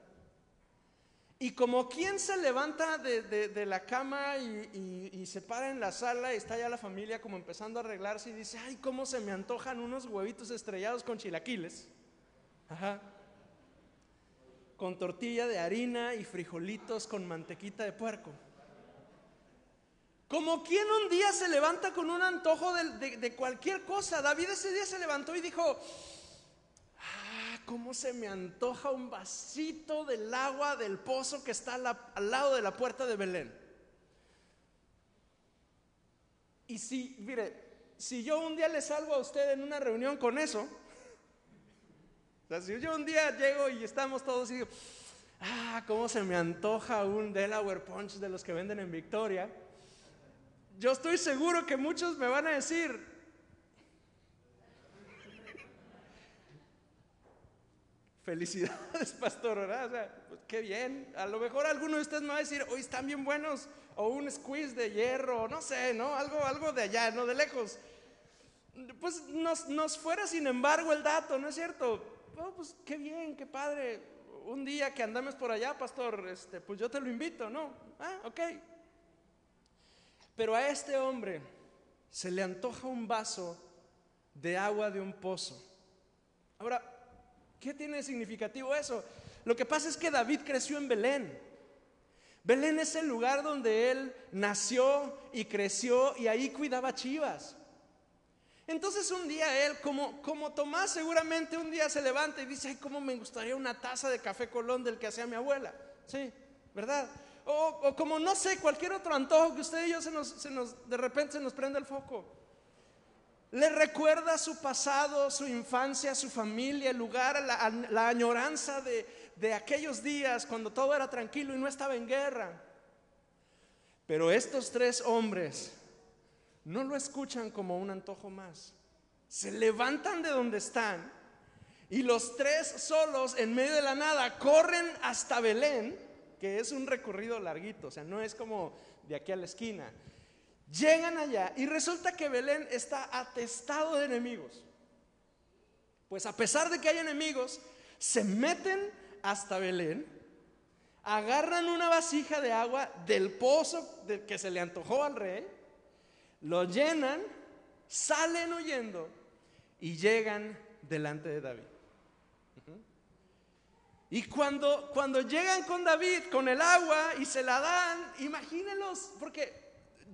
Y como quien se levanta de, la cama y, se para en la sala y está ya la familia como empezando a arreglarse y dice, ay, cómo se me antojan unos huevitos estrellados con chilaquiles. Ajá. Con tortilla de harina y frijolitos con mantequita de puerco. Como quien un día se levanta con un antojo de, cualquier cosa. David ese día se levantó y dijo, ah, cómo se me antoja un vasito del agua del pozo que está al lado de la puerta de Belén. Y si, mire, si yo un día le salgo a usted en una reunión con eso, o sea, si yo un día llego y estamos todos y digo, ah, cómo se me antoja un Delaware Punch de los que venden en Victoria, yo estoy seguro que muchos me van a decir, felicidades, pastor, ¿verdad? O sea, pues, qué bien. A lo mejor alguno de ustedes me va a decir, hoy están bien buenos, o un squeeze de hierro, no sé, ¿no? Algo, algo de allá, no de lejos. Pues nos, fuera, sin embargo, el dato, ¿no es cierto? Oh, pues qué bien, qué padre. Un día que andamos por allá, pastor, este, pues yo te lo invito, ¿no? Ah, ok, pero a este hombre se le antoja un vaso de agua de un pozo. Ahora, ¿qué tiene significativo eso? Lo que pasa es que David creció en Belén. Belén es el lugar donde él nació y creció y ahí cuidaba chivas. Entonces un día él, como, como Tomás seguramente un día se levanta y dice, ay, cómo me gustaría una taza de café colón del que hacía mi abuela. Sí, ¿verdad? O, como no sé, cualquier otro antojo que usted y yo se nos, de repente se nos prende el foco. Le recuerda su pasado, su infancia, su familia, el lugar, la, añoranza de, de aquellos días cuando todo era tranquilo y no estaba en guerra. Pero estos tres hombres no lo escuchan como un antojo más. Se levantan de donde están y los tres solos en medio de la nada corren hasta Belén que es un recorrido larguito, o sea, no es como de aquí a la esquina. Llegan allá y resulta que Belén está atestado de enemigos. Pues a pesar de que hay enemigos, se meten hasta Belén, agarran una vasija de agua del pozo del que se le antojó al rey, lo llenan, salen huyendo y llegan delante de David. Y cuando, cuando llegan con David, con el agua y se la dan, imagínenlos, porque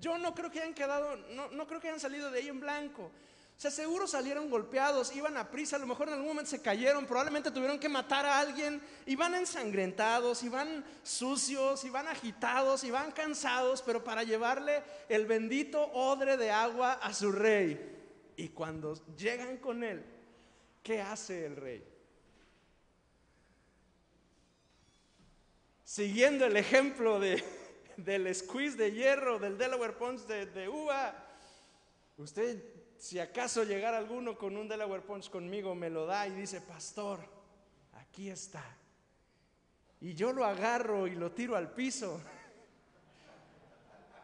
yo no creo que hayan quedado, no, no creo que hayan salido de ahí en blanco. O sea, seguro salieron golpeados, iban a prisa, a lo mejor en algún momento se cayeron, probablemente tuvieron que matar a alguien, iban ensangrentados, iban sucios, iban agitados, iban cansados, pero para llevarle el bendito odre de agua a su rey. Y cuando llegan con él, ¿qué hace el rey? Siguiendo el ejemplo de, del squeeze de hierro, del Delaware Punch de, uva, usted, si acaso llegara alguno con un Delaware Punch conmigo, me lo da y dice, pastor, aquí está. Y yo lo agarro y lo tiro al piso.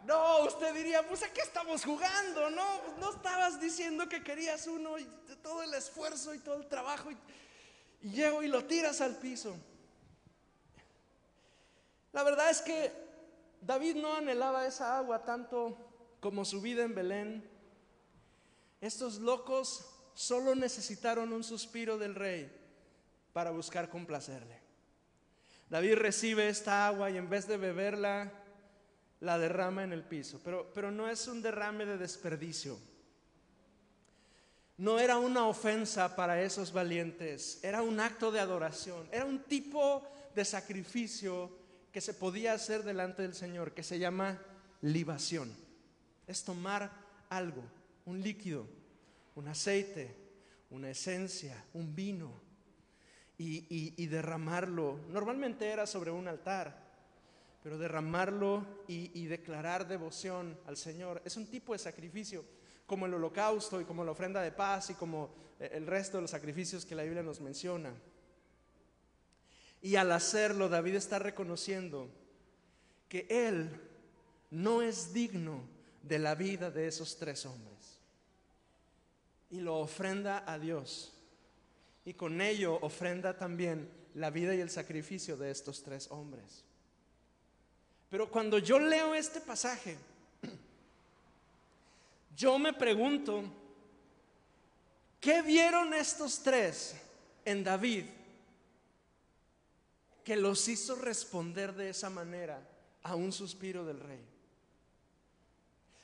No, usted diría, pues aquí estamos jugando, no, no estabas diciendo que querías uno y todo el esfuerzo y todo el trabajo y, y llego y lo tiras al piso. La verdad es que David no anhelaba esa agua tanto como su vida en Belén. Estos locos solo necesitaron un suspiro del rey para buscar complacerle. David recibe esta agua y en vez de beberla, la derrama en el piso. Pero, pero no es un derrame de desperdicio. No era una ofensa para esos valientes, era un acto de adoración, era un tipo de sacrificio que se podía hacer delante del Señor, que se llama libación. Es tomar algo, un líquido, un aceite, una esencia, un vino, y, derramarlo. Normalmente era sobre un altar, pero derramarlo y, y declarar devoción al Señor es un tipo de sacrificio, como el holocausto y como la ofrenda de paz y como el resto de los sacrificios que la Biblia nos menciona. Y al hacerlo, David está reconociendo que él no es digno de la vida de esos tres hombres. Y lo ofrenda a Dios. Y con ello ofrenda también la vida y el sacrificio de estos tres hombres. Pero cuando yo leo este pasaje, yo me pregunto, ¿qué vieron estos tres en David que los hizo responder de esa manera a un suspiro del rey?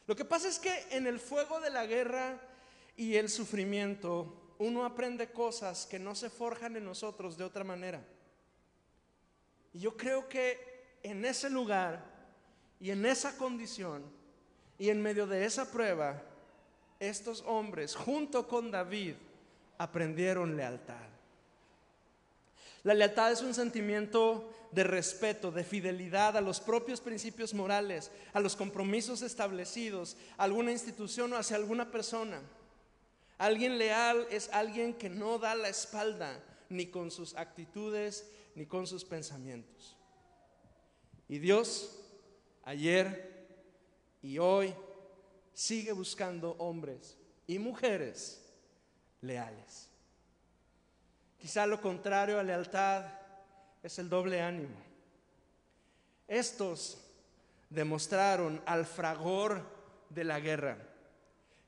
Lo que pasa es que en el fuego de la guerra y el sufrimiento, uno aprende cosas que no se forjan en nosotros de otra manera. Y yo creo que en ese lugar y en esa condición y en medio de esa prueba, estos hombres, junto con David, aprendieron lealtad. La lealtad es un sentimiento de respeto, de fidelidad a los propios principios morales, a los compromisos establecidos, a alguna institución o hacia alguna persona. Alguien leal es alguien que no da la espalda ni con sus actitudes ni con sus pensamientos. Y Dios, ayer y hoy, sigue buscando hombres y mujeres leales. Quizá lo contrario a lealtad es el doble ánimo. Estos demostraron al fragor de la guerra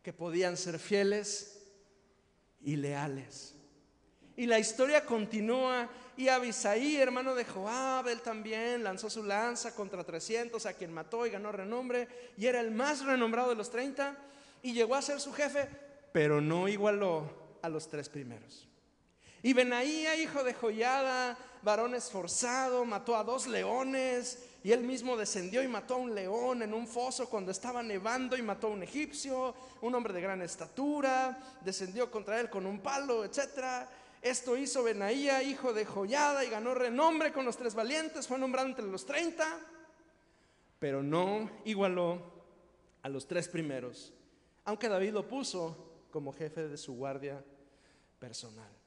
que podían ser fieles y leales. Y la historia continúa y Abisaí, hermano de Joab, él también lanzó su lanza contra 300 a quien mató y ganó renombre y era el más renombrado de los 30 y llegó a ser su jefe, pero no igualó a los tres primeros. Y Benaía, hijo de Joyada, varón esforzado, mató a dos leones y él mismo descendió y mató a un león en un foso cuando estaba nevando y mató a un egipcio, un hombre de gran estatura, descendió contra él con un palo, etc. Esto hizo Benaía, hijo de Joyada, y ganó renombre con los tres valientes, fue nombrado entre los treinta, pero no igualó a los tres primeros, aunque David lo puso como jefe de su guardia personal.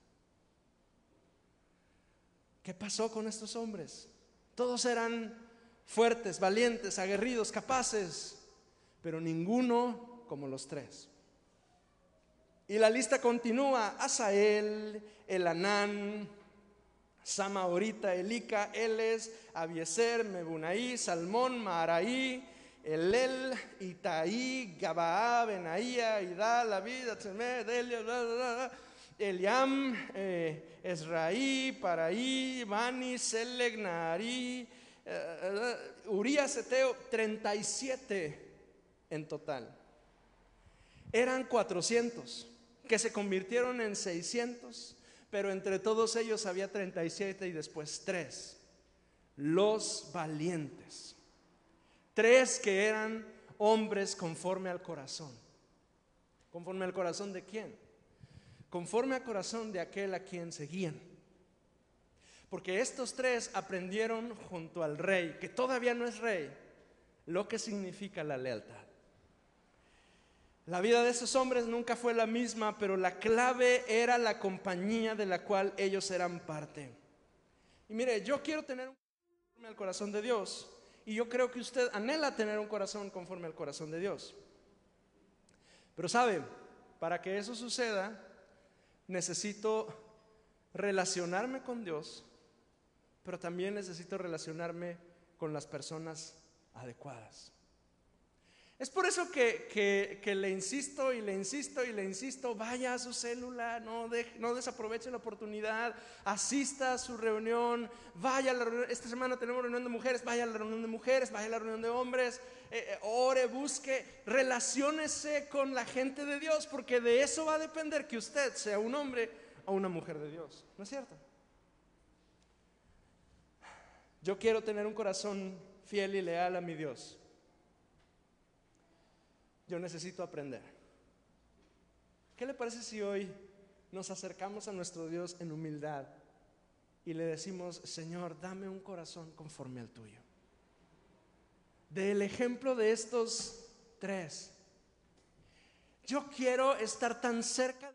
¿Qué pasó con estos hombres? Todos eran fuertes, valientes, aguerridos, capaces, pero ninguno como los tres. Y la lista continúa. Asael, Elanán, Samaorita, Elika, Eles, Abieser, Mebunaí, Salmón, Maraí, Elel, Itaí, Gabaá, Benaía, Idal, David, Delia, bla, bla, bla. Eliam, eh, Esraí, Paraí, Bani, Seleg, Naharí, eh, Urias, Eteo, 37 en total. Eran 400 que se convirtieron en 600, pero entre todos ellos había 37 y después 3. Los valientes. Tres que eran hombres conforme al corazón. ¿Conforme al corazón de quién? Conforme al corazón de aquel a quien seguían. Porque estos tres aprendieron junto al rey, que todavía no es rey, lo que significa la lealtad. La vida de esos hombres nunca fue la misma, pero la clave era la compañía de la cual ellos eran parte. Y mire, yo quiero tener un corazón conforme al corazón de Dios, y yo creo que usted anhela tener un corazón conforme al corazón de Dios. Pero sabe, para que eso suceda, necesito relacionarme con Dios, pero también necesito relacionarme con las personas adecuadas. Es por eso que, le insisto y le insisto y le insisto, vaya a su célula, no, no desaproveche la oportunidad, asista a su reunión, vaya a la reunión, esta semana tenemos reunión de mujeres, vaya a la reunión de mujeres, vaya a la reunión de hombres, eh, eh, ore, busque, relaciónese con la gente de Dios, porque de eso va a depender que usted sea un hombre o una mujer de Dios, ¿no es cierto? Yo quiero tener un corazón fiel y leal a mi Dios yo necesito aprender. ¿Qué le parece si hoy nos acercamos a nuestro Dios en humildad y le decimos, Señor, dame un corazón conforme al tuyo? Del ejemplo de estos tres, yo quiero estar tan cerca